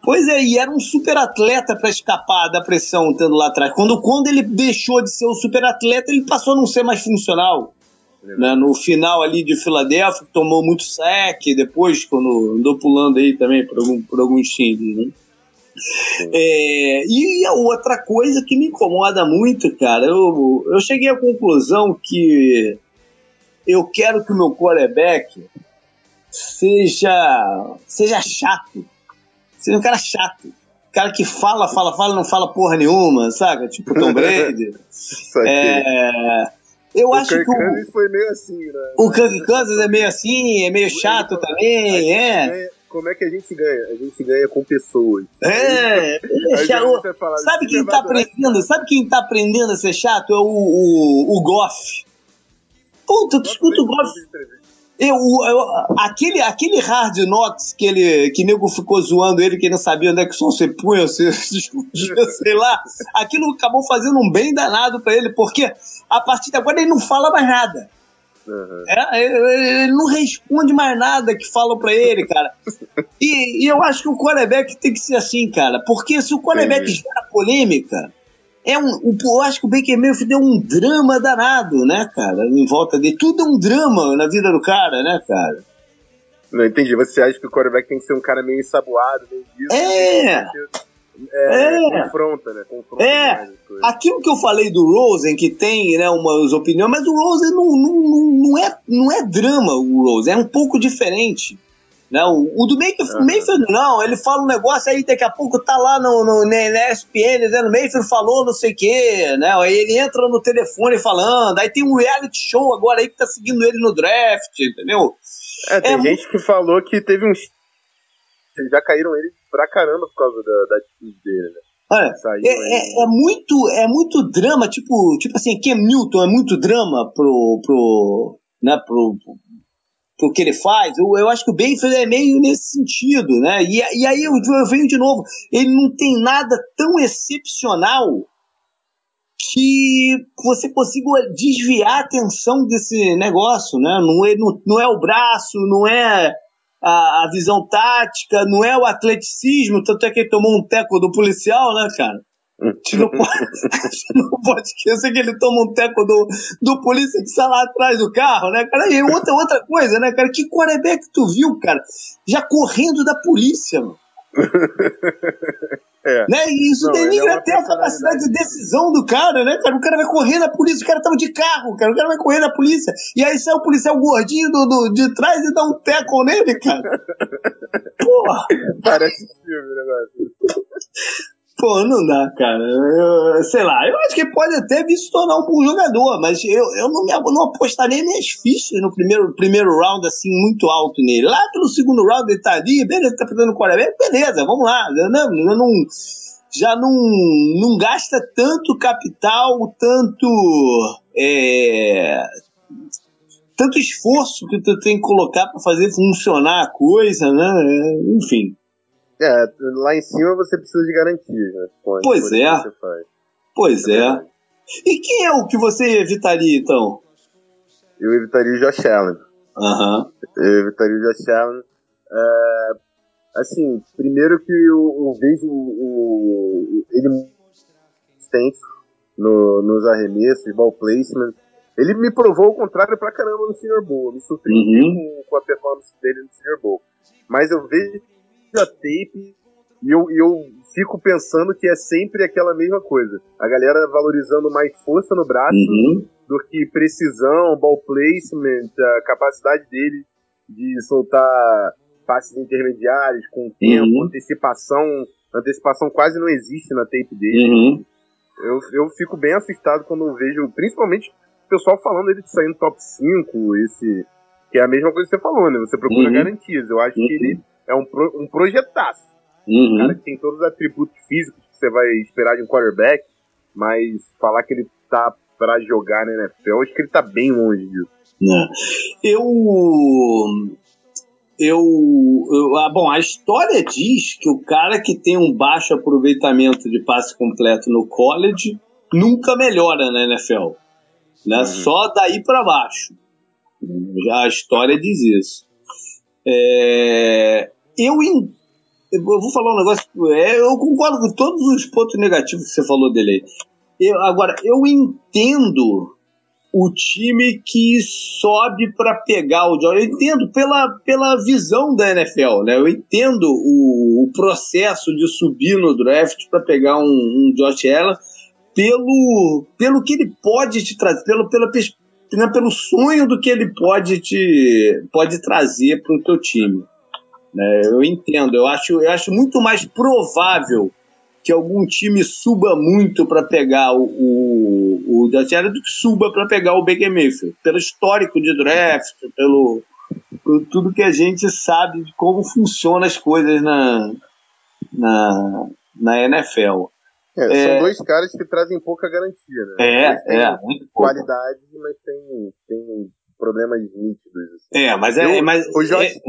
S1: Pois é, e era um super atleta para escapar da pressão tendo lá atrás. Quando, quando ele deixou de ser o super atleta, ele passou a não ser mais funcional. Né, no final ali de Filadélfia, que tomou muito sec, depois quando andou pulando aí também por, algum, por alguns times, né? É, e a outra coisa que me incomoda muito, cara, eu, eu cheguei à conclusão que eu quero que o meu quarterback seja, seja chato, seja um cara chato. Cara que fala, fala, fala, não fala porra nenhuma, saca? Tipo Tom Brady. É, eu
S2: o
S1: acho
S2: Kirk
S1: que o,
S2: Cousins foi meio assim, né?
S1: o Kirk Cousins é meio assim, é meio chato também, é.
S2: ganha- como é que a gente ganha? A gente ganha com pessoas.
S1: É,
S2: Aí
S1: é
S2: a
S1: chato.
S2: gente vai falar,
S1: Sabe
S2: "Você
S1: quem tá
S2: esse
S1: aprendendo? Sabe quem tá aprendendo a ser chato? É o, o, o Goff. Puta, tu
S2: cara."
S1: escuta o Goff. Eu, eu- aquele, aquele Hard Knocks que ele que nego ficou zoando ele, que ele não sabia onde é que o som se punha, se, se escondia, sei lá. Aquilo acabou fazendo um bem danado pra ele, porque a partir de agora ele não fala mais nada.
S2: Uhum.
S1: É, ele ele não responde mais nada que falam pra ele, cara. E, e eu acho que o quarterback tem que ser assim, cara. Porque se o quarterback gera polêmica, é um, o- eu acho que o Baker Mayfield deu um drama danado, né, cara? Em volta dele. Tudo é um drama na vida do cara, né, cara?
S2: Não entendi. Você acha que o quarterback tem que ser um cara meio ensaboado, meio disso?
S1: É.
S2: É,
S1: É.
S2: confronta, né? Confronta
S1: É. Aquilo que eu falei do Rosen, que tem né, umas opiniões, mas o Rosen não, não, não, não, é, não é drama, o Rosen, é um pouco diferente. Né? O, o do Mayfield, uhum. Mayfield não, ele fala um negócio aí, daqui a pouco tá lá no, no, na ESPN dizendo Mayfield falou não sei o quê, né? Aí ele entra no telefone falando, aí tem um reality show agora aí que tá seguindo ele no draft, entendeu?
S2: É, tem é gente muito... que falou que teve uns. Já caíram ele pra caramba por causa da, da atitude dele, né?
S1: Olha, é, é, é, muito, é muito drama, tipo, tipo assim, Ken Newton é muito drama pro, pro, né, pro, pro que ele faz. Eu, eu acho que o Bayfield é meio nesse sentido, né? E, e aí eu, eu venho de novo, ele não tem nada tão excepcional que você consiga desviar a atenção desse negócio, né? Não é, não, não é o braço, não é a, a, visão tática, não é o atleticismo, tanto é que ele tomou um teco do policial, né, cara? Gente não pode, não pode esquecer que ele toma um teco do, do polícia que está lá atrás do carro, né, cara? E outra, outra coisa, né, cara? Que quarterback tu viu, cara? Já correndo da polícia, mano. É. Né? E isso denigra é até a capacidade de decisão do cara, né, cara? O cara vai correr na polícia, o cara tava de carro, cara. O cara vai correr na polícia. E aí sai o policial gordinho do, do, de trás e dá um teco nele, cara. Porra.
S2: Parece filme o negócio.
S1: Pô, não dá, cara. Eu, sei lá, eu acho que pode até vir se tornar um bom jogador, mas eu, eu não, me, não apostaria minhas fichas no primeiro, primeiro round, assim, muito alto nele. Lá pelo segundo round ele tá ali, beleza, tá fazendo quarterback, beleza, vamos lá. Eu não, eu não, já não, não gasta tanto capital, tanto. É, tanto esforço que tu tem que colocar para fazer funcionar a coisa, né? Enfim.
S2: É, lá em cima você precisa de garantias, né?
S1: Com pois é. Pois é. é. E quem é o que você evitaria, então?
S2: Eu evitaria o Josh Allen.
S1: Aham.
S2: Uhum. Eu evitaria o Josh Allen. É, assim, primeiro que eu, eu vejo o, o, ele extenso no, nos arremessos, ball placement. Ele me provou o contrário pra caramba no Senior Bowl. Eu me surpreendi uhum. com, com a performance dele no Senior Bowl. Mas eu vejo a tape e eu, eu fico pensando que é sempre aquela mesma coisa. A galera valorizando mais força no braço uhum. do que precisão, ball placement, a capacidade dele de soltar passes intermediários com tempo, uhum. antecipação. Antecipação quase não existe na tape dele. Uhum. Eu, eu fico bem assustado quando vejo, principalmente o pessoal falando ele de sair no top 5, esse. Que é a mesma coisa que você falou, né? Você procura uhum. garantias. Eu acho que ele uhum é um, pro, um projetaço. Uhum. Um cara que tem todos os atributos físicos que você vai esperar de um quarterback, mas falar que ele tá para jogar na NFL, acho que ele tá bem longe disso.
S1: É. Eu. Eu, eu ah, bom, a história diz que o cara que tem um baixo aproveitamento de passe completo no college nunca melhora na NFL, né? Uhum. Só daí para baixo. A história diz isso. É, eu, eu vou falar um negócio. É, eu concordo com todos os pontos negativos que você falou dele aí. Eu, agora, eu entendo o time que sobe para pegar o Jordan. Eu entendo pela, pela visão da NFL, né? Eu entendo o, o processo de subir no draft para pegar um, um Josh Allen pelo, pelo que ele pode te trazer, pelo, pela, né, pelo sonho do que ele pode te pode trazer para o teu time. Né? Eu entendo, eu acho, eu acho muito mais provável que algum time suba muito para pegar o, o, o do que suba para pegar o Baker Mayfield, pelo histórico de draft, pelo, por tudo que a gente sabe de como funcionam as coisas na, na, na NFL.
S2: É, é, são dois caras que trazem pouca garantia, né?
S1: É, é, muito
S2: qualidade, mas tem, tem problemas nítidos. Assim.
S1: É, mas é.
S2: Eu,
S1: mas,
S2: o Josh, é,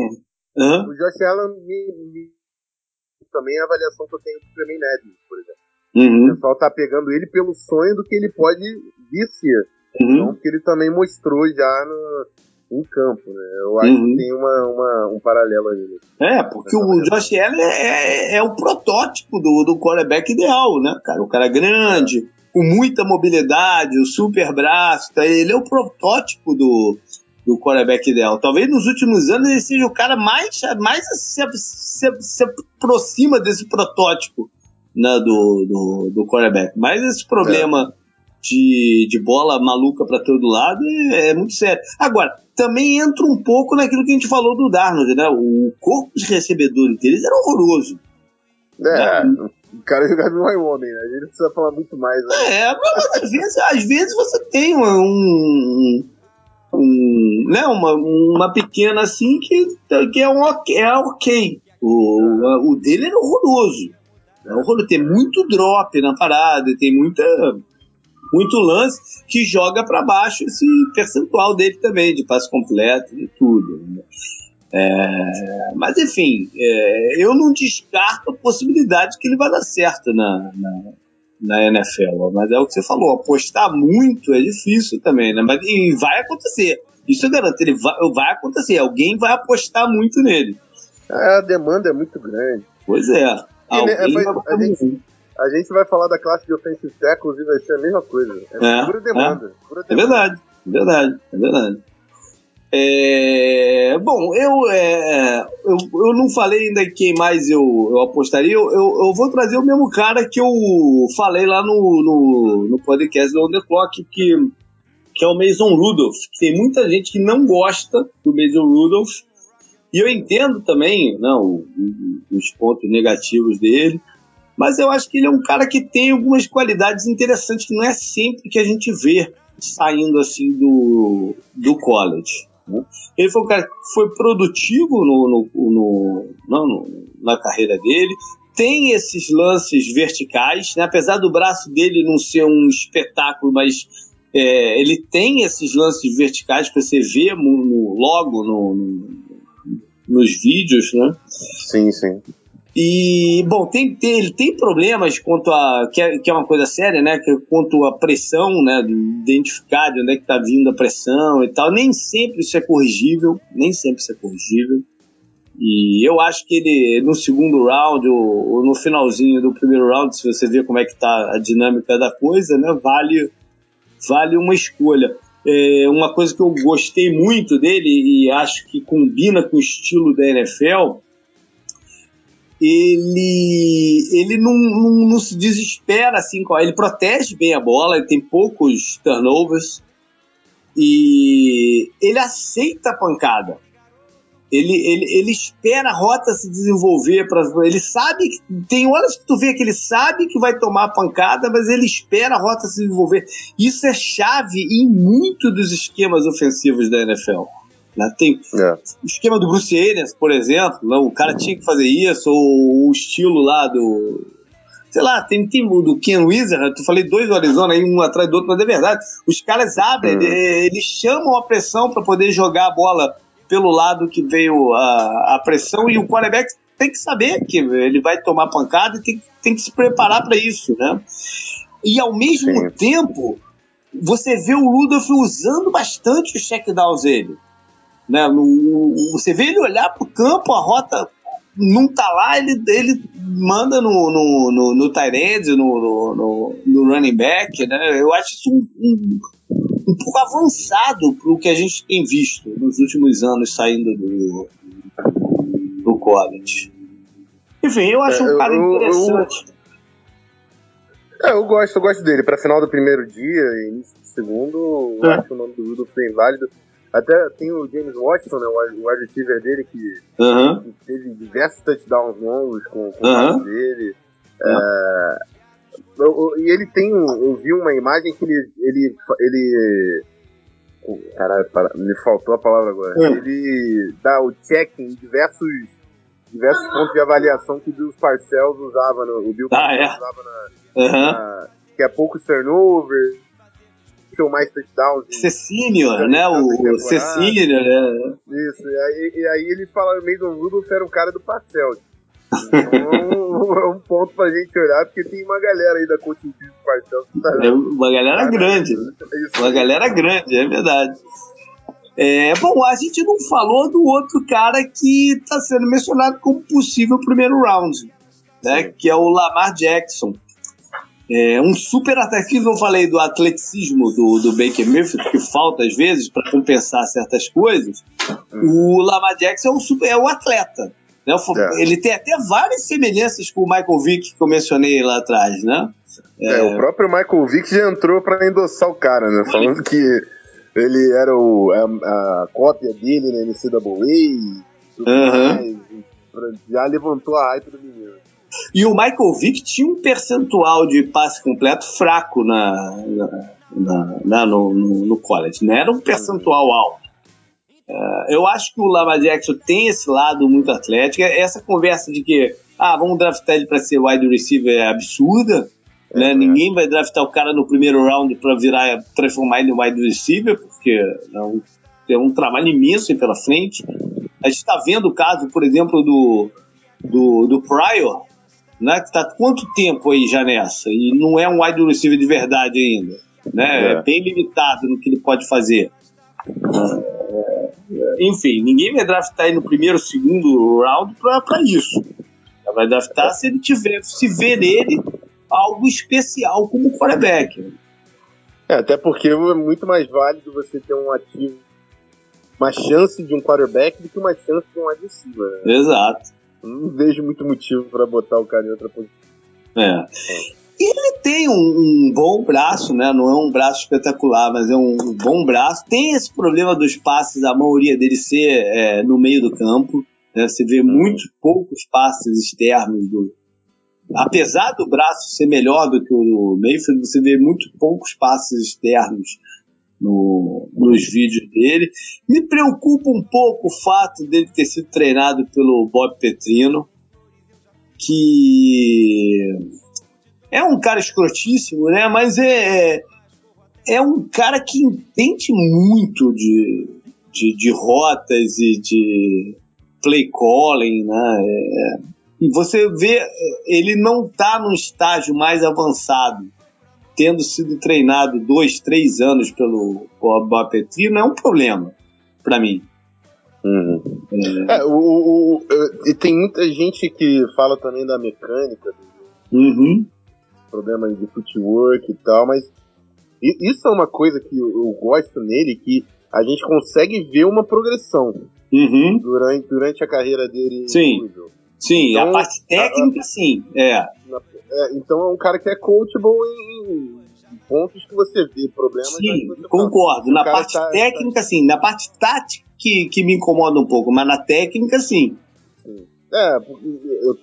S2: Uhum. O Josh Allen me, me, também é a avaliação que eu tenho do Tremaine Edmonds, por exemplo. Uhum. O pessoal tá pegando ele pelo sonho do que ele pode vir ser. Uhum. Não porque ele também mostrou já no, em campo, né? Eu acho uhum. que tem uma, uma, um paralelo aí.
S1: É, porque o Josh Allen é, é, é, o protótipo do, do quarterback ideal, né, cara? O cara grande, com muita mobilidade, o super braço, tá? ele é o protótipo do, do quarterback ideal. Talvez nos últimos anos ele seja o cara mais, mais se, se, se aproxima desse protótipo né, do, do, do quarterback. Mas esse problema é. de, de bola maluca para todo lado é, é, muito sério. Agora, também entra um pouco naquilo que a gente falou do Darnold, né? O corpo de recebedores deles era horroroso.
S2: É, né? o cara jogava no homem, né? A gente precisa falar muito mais. Né?
S1: É, mas às vezes, às vezes você tem um, um, né, uma, uma pequena assim que, que é, um, é ok. O, o dele era horroroso. É horroroso. Tem muito drop na parada, tem muita, muito lance que joga para baixo esse percentual dele também, de passe completo e tudo. Né? É, mas enfim, é, eu não descarto a possibilidade que ele vai dar certo na, na, na, NFL. Mas é o que você falou, apostar muito é difícil também, né? Mas, e vai acontecer. Isso eu garanto, ele vai, vai acontecer. Alguém vai apostar muito nele.
S2: É, a demanda é muito grande.
S1: Pois é.
S2: Alguém é, vai a, gente, a gente vai falar da classe de offensive tackles e vai ser a mesma coisa. É, é pura demanda.
S1: É, pura demanda. é verdade, é verdade, é verdade. É, bom, eu, é, eu, eu não falei ainda quem mais eu, eu apostaria. Eu, eu, eu, vou trazer o mesmo cara que eu falei lá no, no, no podcast do On The Clock, que, que é o Mason Rudolph. Tem muita gente que não gosta do Mason Rudolph, e eu entendo também não, né, os pontos negativos dele, mas eu acho que ele é um cara que tem algumas qualidades interessantes que não é sempre que a gente vê saindo assim do, do college. Né? Ele foi um cara que foi produtivo no, no, no, no, na carreira dele, tem esses lances verticais, né? apesar do braço dele não ser um espetáculo, mas é, ele tem esses lances verticais que você vê no, logo no, nos vídeos, né?
S2: Sim, sim.
S1: E, bom, tem, tem, ele tem problemas quanto a. Que é, que é uma coisa séria, né? Que, quanto a pressão, né? Identificar de onde é que tá vindo a pressão e tal. Nem sempre isso é corrigível. Nem sempre isso é corrigível. E eu acho que ele, no segundo round, ou, ou no finalzinho do primeiro round, se você ver como é que tá a dinâmica da coisa, né? Vale, vale uma escolha. É uma coisa que eu gostei muito dele e acho que combina com o estilo da NFL ele, ele não, não, não, se desespera assim, ele protege bem a bola, ele tem poucos turnovers e ele aceita a pancada. Ele, ele, ele espera a rota se desenvolver ele sabe que tem horas que tu vê que ele sabe que vai tomar a pancada, mas ele espera a rota se desenvolver. Isso é chave em muito dos esquemas ofensivos da NFL. Né? Tem é. o esquema do Bruce Arians, por exemplo, né? o cara tinha que fazer isso, ou o estilo lá do. Sei lá, tem, tem o do Ken Wizard, tu falei dois do Arizona aí, um atrás do outro, mas é verdade. Os caras abrem, uhum. eles chamam a pressão para poder jogar a bola pelo lado que veio a, a pressão e o quarterback tem que saber que ele vai tomar pancada e tem, tem que se preparar para isso, né? E ao mesmo Sim. tempo, você vê o Rudolph usando bastante os checkdowns dele. Né? No, você vê ele olhar para o campo, a rota não tá lá, ele, ele manda no, no, no, no tight no, no, no, running back, né? Eu acho isso um, um, um pouco avançado para o que a gente tem visto nos últimos anos saindo do, do college. Enfim, eu acho é, um cara eu, interessante.
S2: Eu, é, eu gosto, eu gosto dele. Para final do primeiro dia, início do segundo, é. eu acho o nome do Rudolph bem válido. Até tem o James Watson, né, o wide receiver dele, que, uhum. que teve diversos touchdowns longos com, com uhum. o dele. É, eu, e ele tem, eu vi uma imagem que ele, ele, ele Caralho, me faltou a palavra agora. Uhum. Ele dá o check em diversos, diversos pontos de avaliação que o Bill Parcells usava, no, o Bill ah,
S1: é.
S2: usava na, na, que é poucos turnovers, ou mais touchdowns.
S1: Cecínio, né? O Cecínio, né?
S2: Isso, e aí, e aí ele fala, Mason Rudolph era um cara do pastel. Então é um ponto pra gente olhar, porque tem uma galera aí da coaching do pastel tá
S1: É uma galera Caramba, grande. É uma galera grande, é verdade. É, bom, a gente não falou do outro cara que está sendo mencionado como possível primeiro round, né? Que é o Lamar Jackson. É um super atleticismo, eu falei do atleticismo do, do Baker Mayfield, que falta às vezes para compensar certas coisas. O Lamar Jackson é um, super, é um atleta. Né? É. Ele tem até várias semelhanças com o Michael Vick que eu mencionei lá atrás, né?
S2: É, é o próprio Michael Vick já entrou para endossar o cara, né? Falando que ele era o, a, a cópia dele na NCAA e tudo uhum. mais. Já levantou a hype do menino.
S1: E o Michael Vick tinha um percentual de passe completo fraco na, na, na, na no, no, college, não né? era um percentual alto. Uh, eu acho que o Lama Jackson tem esse lado muito atlético. Essa conversa de que ah, vamos draftar ele para ser wide receiver é absurda. É, né? É. Ninguém vai draftar o cara no primeiro round para virar, transformar ele em wide receiver, porque é um, tem um trabalho imenso aí pela frente. A gente está vendo o caso, por exemplo, do, do, do Pryor, né, que está quanto tempo aí já nessa, e não é um wide receiver de verdade ainda. Né? É. é bem limitado no que ele pode fazer. É, enfim, ninguém vai draftar aí no primeiro, segundo round para isso. Vai draftar se ele tiver, se ver nele algo especial como quarterback.
S2: É, até porque é muito mais válido você ter um ativo, uma chance de um quarterback do que uma chance de um adversário.
S1: Né? Exato.
S2: Não vejo muito motivo para botar o cara em outra posição.
S1: É. E ele tem um, um, bom braço, né? Não é um braço espetacular, mas é um, um bom braço. Tem esse problema dos passes, a maioria deles ser é, no meio do campo. Né? Você vê muito poucos passes externos do, apesar do braço ser melhor do que o Mayfield, você vê muito poucos passes externos no, nos vídeos dele. Me preocupa um pouco o fato dele ter sido treinado pelo Bob Petrino, que é um cara escrotíssimo, né? Mas é, é um cara que entende muito de, de, de rotas e de play calling, né? É, e você vê, ele não está no estágio mais avançado tendo sido treinado dois, três anos pelo Bob Petrino, é um problema para mim.
S2: Uhum. É. É, o, o, o, e tem muita gente que fala também da mecânica,
S1: uhum.
S2: problema de footwork e tal, mas isso é uma coisa que eu, gosto nele, que a gente consegue ver uma progressão
S1: uhum.
S2: durante, durante a carreira dele.
S1: Sim. Sim, então, a parte técnica, a, sim. É.
S2: é. Então é um cara que é coachable em, pontos que você vê problemas.
S1: Sim, concordo. Na parte tá, técnica, tá... sim. Na parte tática que, que me incomoda um pouco, mas na técnica, sim.
S2: sim. É, eu,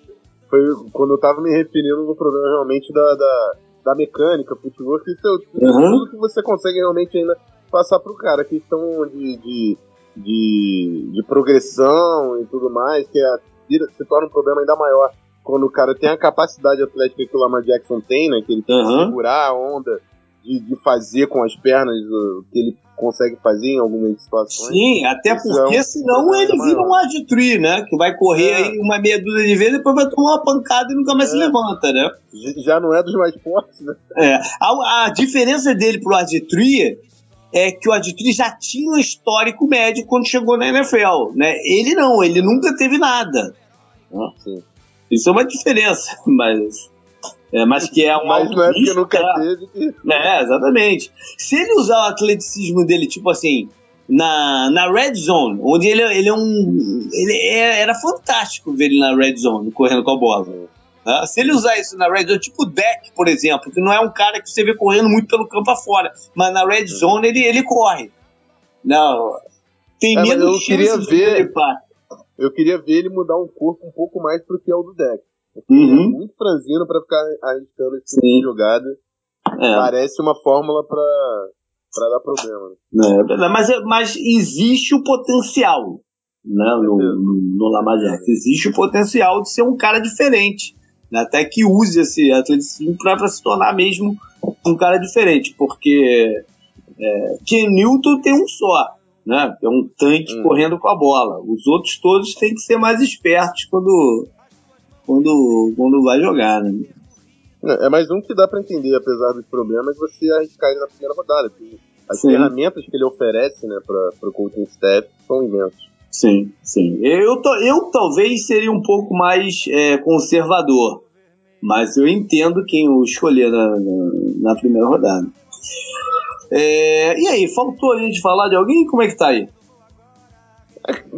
S2: foi quando eu tava me referindo no problema realmente da, da, da mecânica, futebol, que isso é uhum. tudo que você consegue realmente ainda passar pro cara. Questão de, de, de, de progressão e tudo mais, que é vira, se torna um problema ainda maior quando o cara tem a capacidade atlética que o Lamar Jackson tem, né? Que ele tem uhum. que segurar a onda, de, de fazer com as pernas o que ele consegue fazer em algumas situações.
S1: Sim, até Isso porque é senão ele vira um Adtree, né? Que vai correr é. aí uma meia dúzia de vezes e depois vai tomar uma pancada e nunca mais é. se levanta, né?
S2: Já não é dos mais fortes, né?
S1: É. A, a diferença dele pro Adtree é que o Adtree já tinha um histórico médio quando chegou na NFL, né? Ele não, ele nunca teve nada. Sim. Isso é uma diferença, mas. É, mas que é um
S2: Mas não é porque nunca teve.
S1: É, exatamente. Se ele usar o atleticismo dele, tipo assim, na, na Red Zone, onde ele, ele é um. Ele é, era fantástico ver ele na Red Zone, correndo com a bola. Né? Se ele usar isso na Red Zone, tipo o Deck, por exemplo, que não é um cara que você vê correndo muito pelo campo afora, mas na Red Zone ele, ele corre. Não. Tem é, menos
S2: eu queria ver eu queria ver ele mudar um corpo um pouco mais pro que é o do deck.
S1: Porque uhum. é
S2: muito franzino para ficar arriscando esse tipo de jogada. É. Parece uma fórmula para para dar problema.
S1: Né? É, mas, mas existe o potencial né, no, no, no. Existe o potencial de ser um cara diferente. Né, até que use esse atleticismo para se tornar mesmo um cara diferente. Porque é, Ken Newton tem um só né? É um tanque hum. correndo com a bola. Os outros todos têm que ser mais espertos quando, quando, quando vai jogar, né?
S2: É, é mais um que dá para entender, apesar dos problemas, você arriscar ele na primeira rodada. As sim. ferramentas que ele oferece né, para o coaching staff são imensas.
S1: Sim, sim. Eu, eu talvez seria um pouco mais é, conservador, mas eu entendo quem o escolher na, na, na primeira rodada. É, e aí, faltou a gente falar de alguém? Como é que tá aí?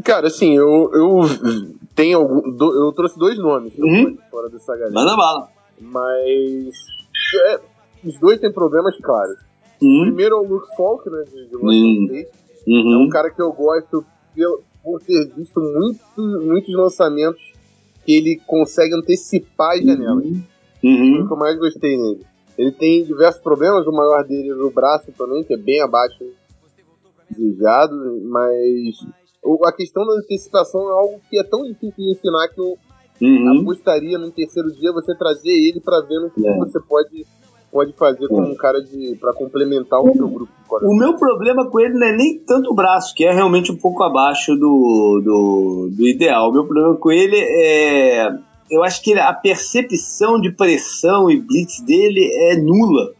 S2: Cara, assim, eu, eu tem algum. do- eu trouxe dois nomes eu
S1: Uhum.
S2: fora dessa galera.
S1: Manda bala.
S2: Mas. é, os dois têm problemas claros.
S1: Uhum.
S2: Primeiro é o Luke Falk, né? De, de
S1: Hum.
S2: Washington State. É um
S1: Uhum.
S2: cara que eu gosto pelo- por ter visto muito, muitos lançamentos que ele consegue antecipar as janelas. O
S1: Uhum.
S2: que eu mais gostei nele. Ele tem diversos problemas, o maior dele é no braço também, que é bem abaixo do desejado, mas o- a questão da antecipação é algo que é tão difícil de ensinar que eu
S1: Uhum.
S2: apostaria no terceiro dia você trazer ele pra ver no que
S1: É.
S2: você pode, pode fazer como um cara de para complementar o seu grupo.
S1: O meu problema com ele não é nem tanto o braço, que é realmente um pouco abaixo do, do, do ideal. O meu problema com ele é. Eu acho que a percepção de pressão e blitz dele é nula.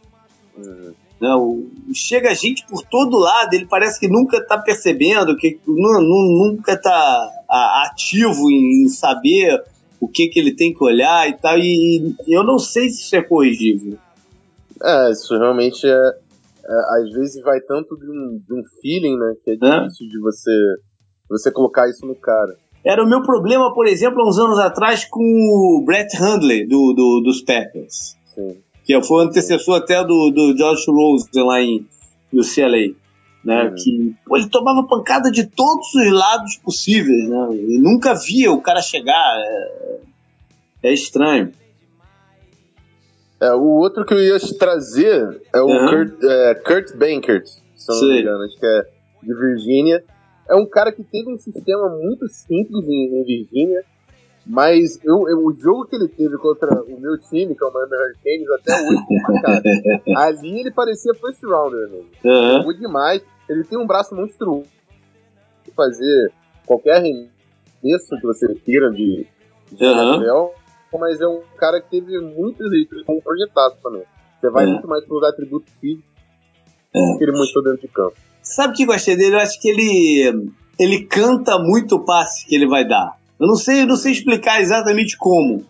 S2: Uhum.
S1: Não, chega gente por todo lado, ele parece que nunca está percebendo, que nu- nu- nunca está ativo em, em saber o que, que ele tem que olhar e tal. E, e eu não sei se isso é corrigível.
S2: É, isso realmente é, é, Às vezes vai tanto de um, de um feeling, né? Que é
S1: É.
S2: difícil de você, você colocar isso no cara.
S1: Era o meu problema, por exemplo, há uns anos atrás com o Brett Hundley do, do- dos Packers,
S2: Sim.
S1: que foi o antecessor até do, do Josh Rose lá em no CLA. Né,
S2: Uhum.
S1: que pô, ele tomava pancada de todos os lados possíveis, né? E nunca via o cara chegar. É, é estranho.
S2: É, o outro que eu ia te trazer é o
S1: Uhum.
S2: Kurt, é, Kurt Bankert, se não me engano, acho que é de Virgínia. É um cara que teve um sistema muito simples em, em Virgínia, mas eu, eu- o jogo que ele teve contra o meu time, que é o Miami Hurricanes, até hoje, cara, ali ele parecia first rounder, né? Jogou demais. Ele tem um braço monstruoso fazer qualquer arremesso que você queira de, de
S1: Aham.
S2: NFL, mas é um cara que teve muitos leitos como projetado também. Você vai
S1: É.
S2: muito mais pelos atributos físicos
S1: É.
S2: que ele mostrou dentro de campo.
S1: Sabe o que eu gostei dele? Eu acho que ele, ele canta muito o passe que ele vai dar. Eu não sei, eu não sei explicar exatamente como.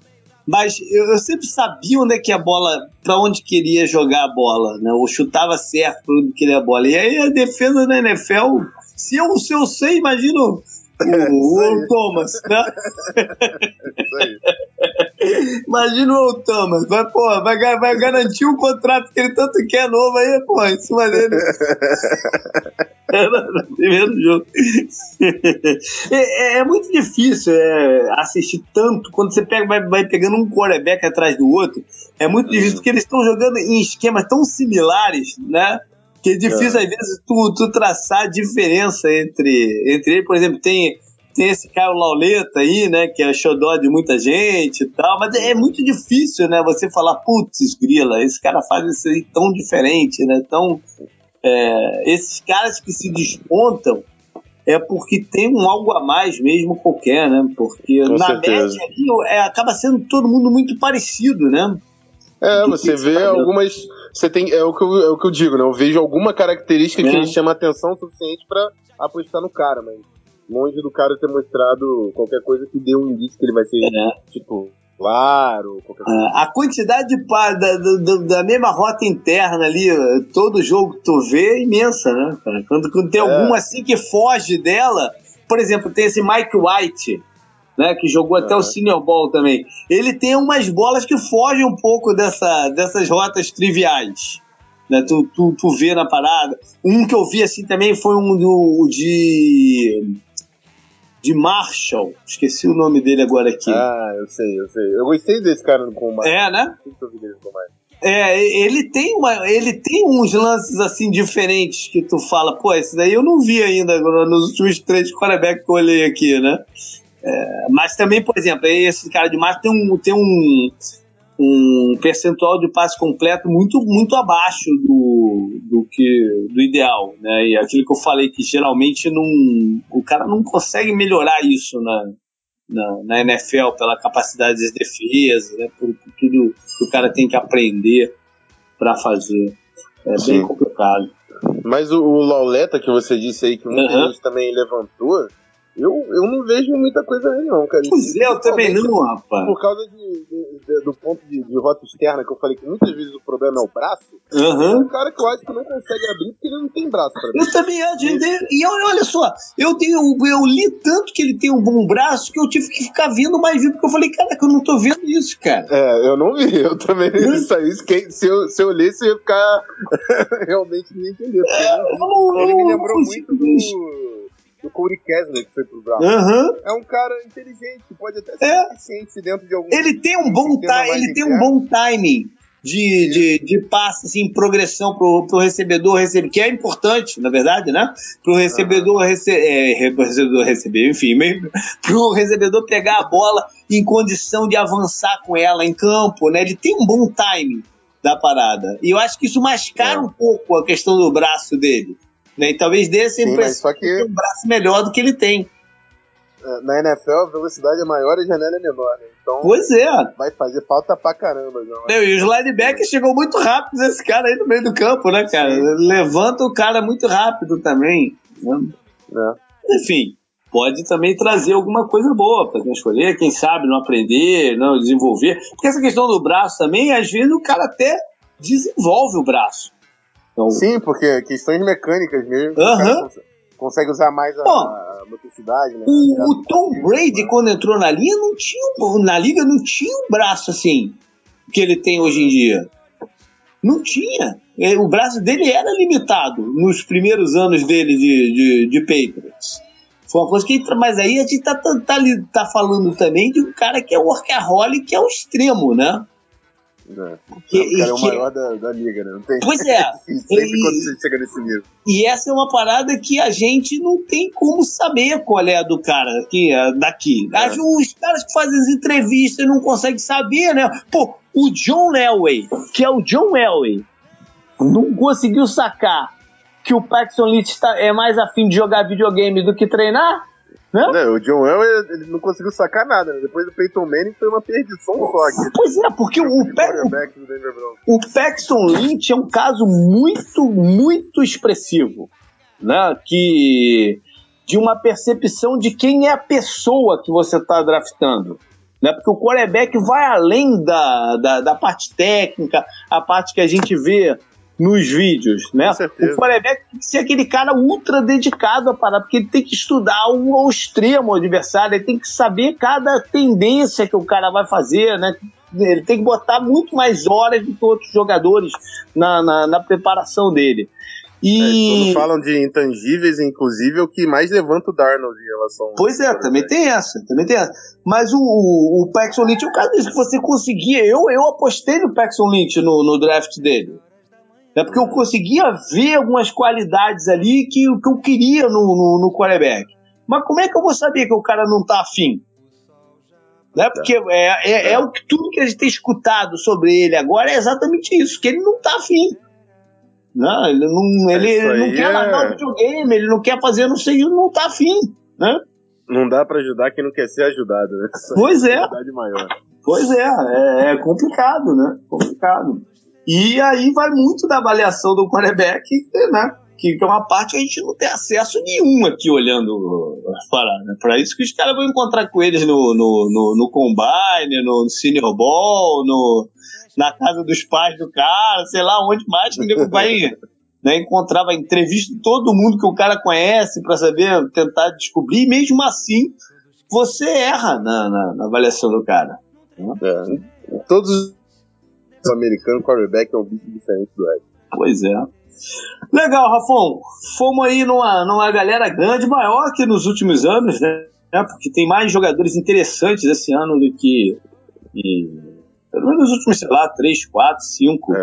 S1: Mas eu, eu sempre sabia onde é que a bola, pra onde queria jogar a bola, né? Ou chutava certo pra onde queria a bola. E aí a defesa da NFL, se eu, se eu sei, imagina o, o, o Thomas, né?
S2: Isso aí.
S1: Imagina o Earl Thomas, vai, pô, vai, vai garantir o contrato que ele tanto quer novo aí, pô, em cima dele. Era no primeiro jogo. É, é- é muito difícil é, assistir tanto quando você pega, vai, vai pegando um quarterback atrás do outro. É muito difícil porque eles estão jogando em esquemas tão similares, né? Que é difícil,
S2: É.
S1: às vezes, tu, tu traçar a diferença entre, entre ele. Por exemplo, tem, tem esse Caio Lauleta aí, né? Que é xodó de muita gente e tal. Mas é muito difícil, né? Você falar, putz, grila, esse cara faz isso aí tão diferente, né? Tão, é, esses caras que se despontam é porque tem um algo a mais mesmo qualquer, né? Porque
S2: Com
S1: na
S2: certeza.
S1: média ali é, acaba sendo todo mundo muito parecido, né?
S2: É, você
S1: que
S2: vê algumas. Você tem, é, o que eu, é o que eu digo, né? Eu vejo alguma característica que
S1: É.
S2: me chama atenção o suficiente pra apostar no cara, mas longe do cara ter mostrado qualquer coisa que dê um indício que ele vai ser,
S1: É.
S2: tipo, claro, qualquer coisa.
S1: Ah, A quantidade de da, da, da mesma rota interna ali, todo jogo que tu vê é imensa, né? Quando, quando tem
S2: É.
S1: algum assim que foge dela, por exemplo, tem esse Mike White, né? Que jogou até
S2: Aham.
S1: o Senior Ball também. Ele tem umas bolas que fogem um pouco dessa, dessas rotas triviais. Né? Tu, tu, tu vê na parada. Um que eu vi assim também foi um do de. De Marshall, esqueci o nome dele agora aqui.
S2: Ah, eu sei, eu sei. Eu gostei desse cara no combate.
S1: é, né?
S2: Sempre que eu vi dele no combate.
S1: É, ele tem, uma, ele tem uns lances assim diferentes que tu fala, pô, esse daí eu não vi ainda nos últimos três quarterbacks que eu olhei aqui, né? É, mas também, por exemplo, esse cara de março tem um, tem um, um percentual de passe completo muito, muito abaixo do, do que do ideal, né? E aquilo que eu falei que geralmente não, o cara não consegue melhorar isso na, na, na NFL pela capacidade de defesa, né? Por, por tudo que o cara tem que aprender para fazer. É bem
S2: Sim.
S1: complicado.
S2: Mas o, o Lauleta que você disse aí, que muita
S1: Aham.
S2: gente também levantou, Eu, eu não vejo muita coisa aí, não, cara.
S1: Pois é, eu também não, rapaz.
S2: Por causa de, de- de- do ponto de, de rota externa que eu falei que muitas vezes o problema é o braço. É
S1: Aham.
S2: um cara que eu acho que não consegue abrir porque ele não tem braço pra abrir.
S1: Eu também acho. E olha, só, eu, tenho, eu li tanto que ele tem um bom braço que eu tive que ficar vendo mais vídeo, porque eu falei, caraca, eu não tô vendo isso, cara.
S2: É, eu não vi, eu também isso aí. isso que- Se eu, se eu lesse, eu ia ficar realmente não ia entender. porque eu não vi.
S1: Eu não-
S2: Ele me lembrou muito do, do Corey Kessler que foi pro Brown.
S1: Aham.
S2: É um cara inteligente, pode até ser
S1: É.
S2: eficiente dentro de algum.
S1: Ele tem um bom
S2: sistema
S1: ti-
S2: mais
S1: ele tem um bom timing de, de, de passe, assim, progressão pro, pro recebedor receber, que é importante, na verdade, né? Pro recebedor, rece é, recebedor receber, enfim, meio, pro recebedor pegar a bola em condição de avançar com ela em campo, né? Ele tem um bom timing da parada. E eu acho que isso mascara
S2: É.
S1: um pouco a questão do braço dele. Né? E talvez dê essa impressão
S2: que
S1: um braço melhor do que ele tem.
S2: é, na NFL a velocidade é maior e a janela é menor, né? Então
S1: Pois é.
S2: vai fazer falta pra caramba, não.
S1: Meu, e os linebackers chegou muito rápido esse cara aí no meio do campo, né, cara?
S2: Sim.
S1: Levanta o cara muito rápido também. né?
S2: né?
S1: Enfim, pode também trazer alguma coisa boa pra quem escolher, quem sabe não aprender, não desenvolver. Porque essa questão do braço também, às vezes o cara até desenvolve o braço. Então,
S2: Sim, porque questões mecânicas mesmo. O cara consegue, usar mais a,
S1: Bom,
S2: a motricidade, né?
S1: O, o Tom Brady, quando entrou na linha, não tinha na liga não tinha um braço assim que ele tem hoje em dia. Não tinha. É, O braço dele era limitado nos primeiros anos dele de, de, de Patriots. Foi uma coisa que. Mas aí a gente tá, tá, tá, tá falando também de um cara que é workaholic, que é o extremo, né?
S2: É.
S1: Que-
S2: o cara é o
S1: que-
S2: maior da, da liga, né? Não tem.
S1: Pois é.
S2: Sempre
S1: E-
S2: quando você chega nesse nível.
S1: E essa é uma parada que a gente não tem como saber qual é a do cara aqui, daqui.
S2: É.
S1: Acho Os caras que fazem as entrevistas não conseguem saber, né? Pô, o John Elway, que é o John Elway, não conseguiu sacar que o Paxton Lynch tá- é mais afim de jogar videogame do que treinar? Né?
S2: Não, o John Elway ele não conseguiu sacar nada, né? Depois do Peyton Manning foi uma perdição só aqui.
S1: Pois é, porque o,
S2: O Broncos.
S1: o Paxton Lynch é um caso muito, muito expressivo, né? Que de uma percepção de quem é a pessoa que você está draftando. Né? Porque o quarterback vai além da, da, da parte técnica, a parte que a gente vê nos vídeos, né? O quarterback tem que ser aquele cara ultra dedicado a parar, porque ele tem que estudar ao, ao extremo o adversário, ele tem que saber cada tendência que o cara vai fazer, né? Ele tem que botar muito mais horas do que outros jogadores na, na, na preparação dele.
S2: É,
S1: E.
S2: quando falam de intangíveis, inclusive, é o que mais levanta o Darnold em relação.
S1: Pois é, também tem essa, também tem essa. Mas o, o, o Paxton Lynch, o caso disso, que você conseguia, eu, eu apostei no Paxton Lynch no, no draft dele. É porque eu conseguia ver algumas qualidades ali que, que eu queria no, no, no quarterback. Mas como é que eu vou saber que o cara não tá afim? Né? Porque é, é, é o que tudo que a gente tem escutado sobre ele agora é exatamente isso, que ele não tá afim. Não, ele não, ele,
S2: isso
S1: ele não quer
S2: é-
S1: largar o videogame, ele não quer fazer não sei, ele não tá afim. Né?
S2: Não dá pra ajudar quem não quer ser ajudado, né?
S1: Pois é.
S2: maior.
S1: Pois é, é, é complicado, né? Complicado. E aí vai muito da avaliação do quarterback, né? Que, que é uma parte que a gente não tem acesso nenhum aqui olhando paradas. Para isso que os caras vão encontrar com eles no, no, no, no Combine, no Senior Ball, no, na casa dos pais do cara, sei lá onde mais que o nego vai né, encontrar, vai entrevista todo mundo que o cara conhece para saber, tentar descobrir, e mesmo assim você erra na, na, na avaliação do cara.
S2: É. Todos os americanos, quarterback é um bicho diferente do Ed.
S1: Pois é. Legal, Rafão. Fomos aí numa, numa galera grande, maior que nos últimos anos, né? Porque tem mais jogadores interessantes esse ano do que. que pelo menos nos últimos, sei lá, 3, 4, 5.
S2: É,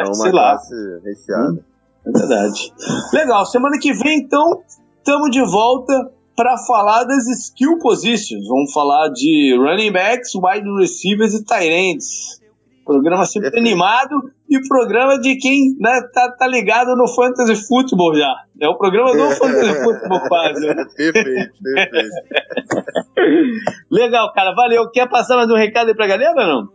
S2: é uma
S1: sei lá.
S2: recheada.
S1: É verdade. Legal, semana que vem, então, estamos de volta para falar das skill positions. Vamos falar de running backs, wide receivers e tight ends. Programa sempre animado e programa de quem né, tá, tá ligado no Fantasy Football já. É o programa do Fantasy Football quase. né?
S2: perfeito, perfeito.
S1: Legal, cara, valeu. Quer passar mais um recado aí pra galera ou não?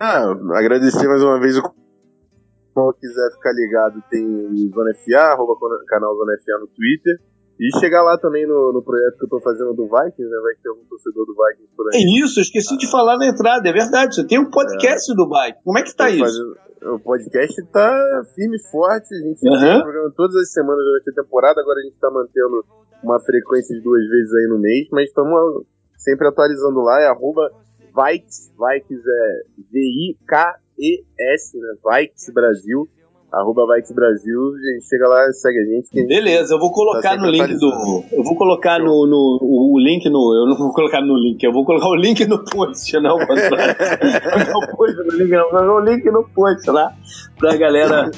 S2: Ah, agradecer mais uma vez o quem quiser ficar ligado tem o Zona FA, arroba canal Zona FA no Twitter. E chegar lá também no, no projeto que eu tô fazendo do Vikings, né? Vai ter um torcedor do Vikings por aí.
S1: É isso, eu esqueci ah. de falar na entrada, é verdade. Você tem um podcast é. do Vikings. Como é que tá isso? Fazendo,
S2: o podcast tá firme e forte. A gente uhum. um programa todas as semanas durante a temporada. Agora a gente tá mantendo uma frequência de duas vezes aí no mês, mas estamos sempre atualizando lá. É arroba Vikes, Vikes é V-I-K-E-S, né? Vikes Brasil arroba Vikes Brasil, a gente chega lá, segue a gente.
S1: Beleza, eu vou colocar tá no link do. Eu vou colocar no, no, o link no. Eu não vou colocar no link, eu vou colocar o link no post, não, não post no link, não, o link no post lá pra galera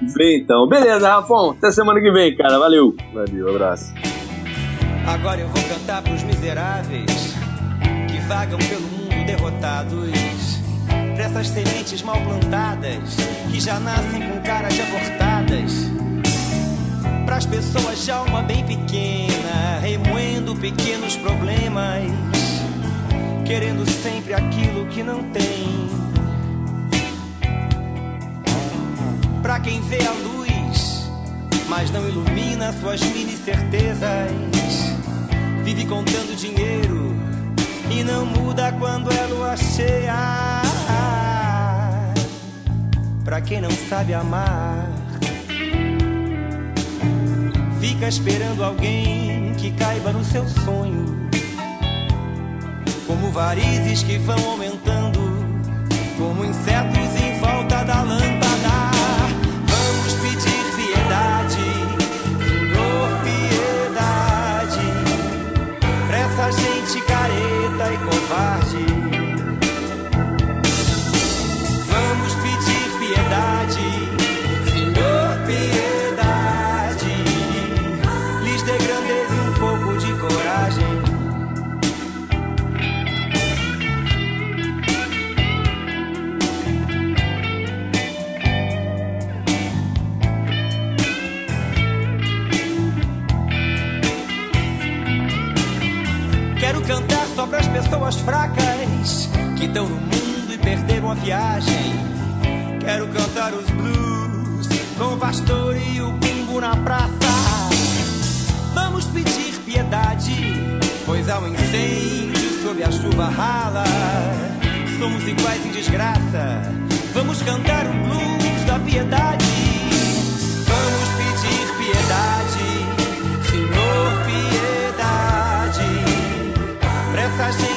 S1: ver então. Beleza, Rafão, até semana que vem, cara. Valeu.
S2: Valeu, abraço.
S3: Agora eu vou cantar pros miseráveis que vagam pelo mundo derrotados essas sementes mal plantadas que já nascem com caras abortadas. Para as pessoas de alma bem pequena, remoendo pequenos problemas, querendo sempre aquilo que não tem. Para quem vê a luz, mas não ilumina suas mini certezas, vive contando dinheiro e não muda quando é lua cheia. Pra quem não sabe amar, fica esperando alguém que caiba no seu sonho. Como varizes que vão aumentando, como insetos em volta da lâmpada. Pessoas fracas que estão no mundo e perderam a viagem. Quero cantar os blues com o pastor e o bumbo na praça. Vamos pedir piedade, pois há um incêndio sob a chuva rala. Somos iguais em desgraça. Vamos cantar o blues da piedade. Vamos pedir piedade, Senhor, piedade essa gente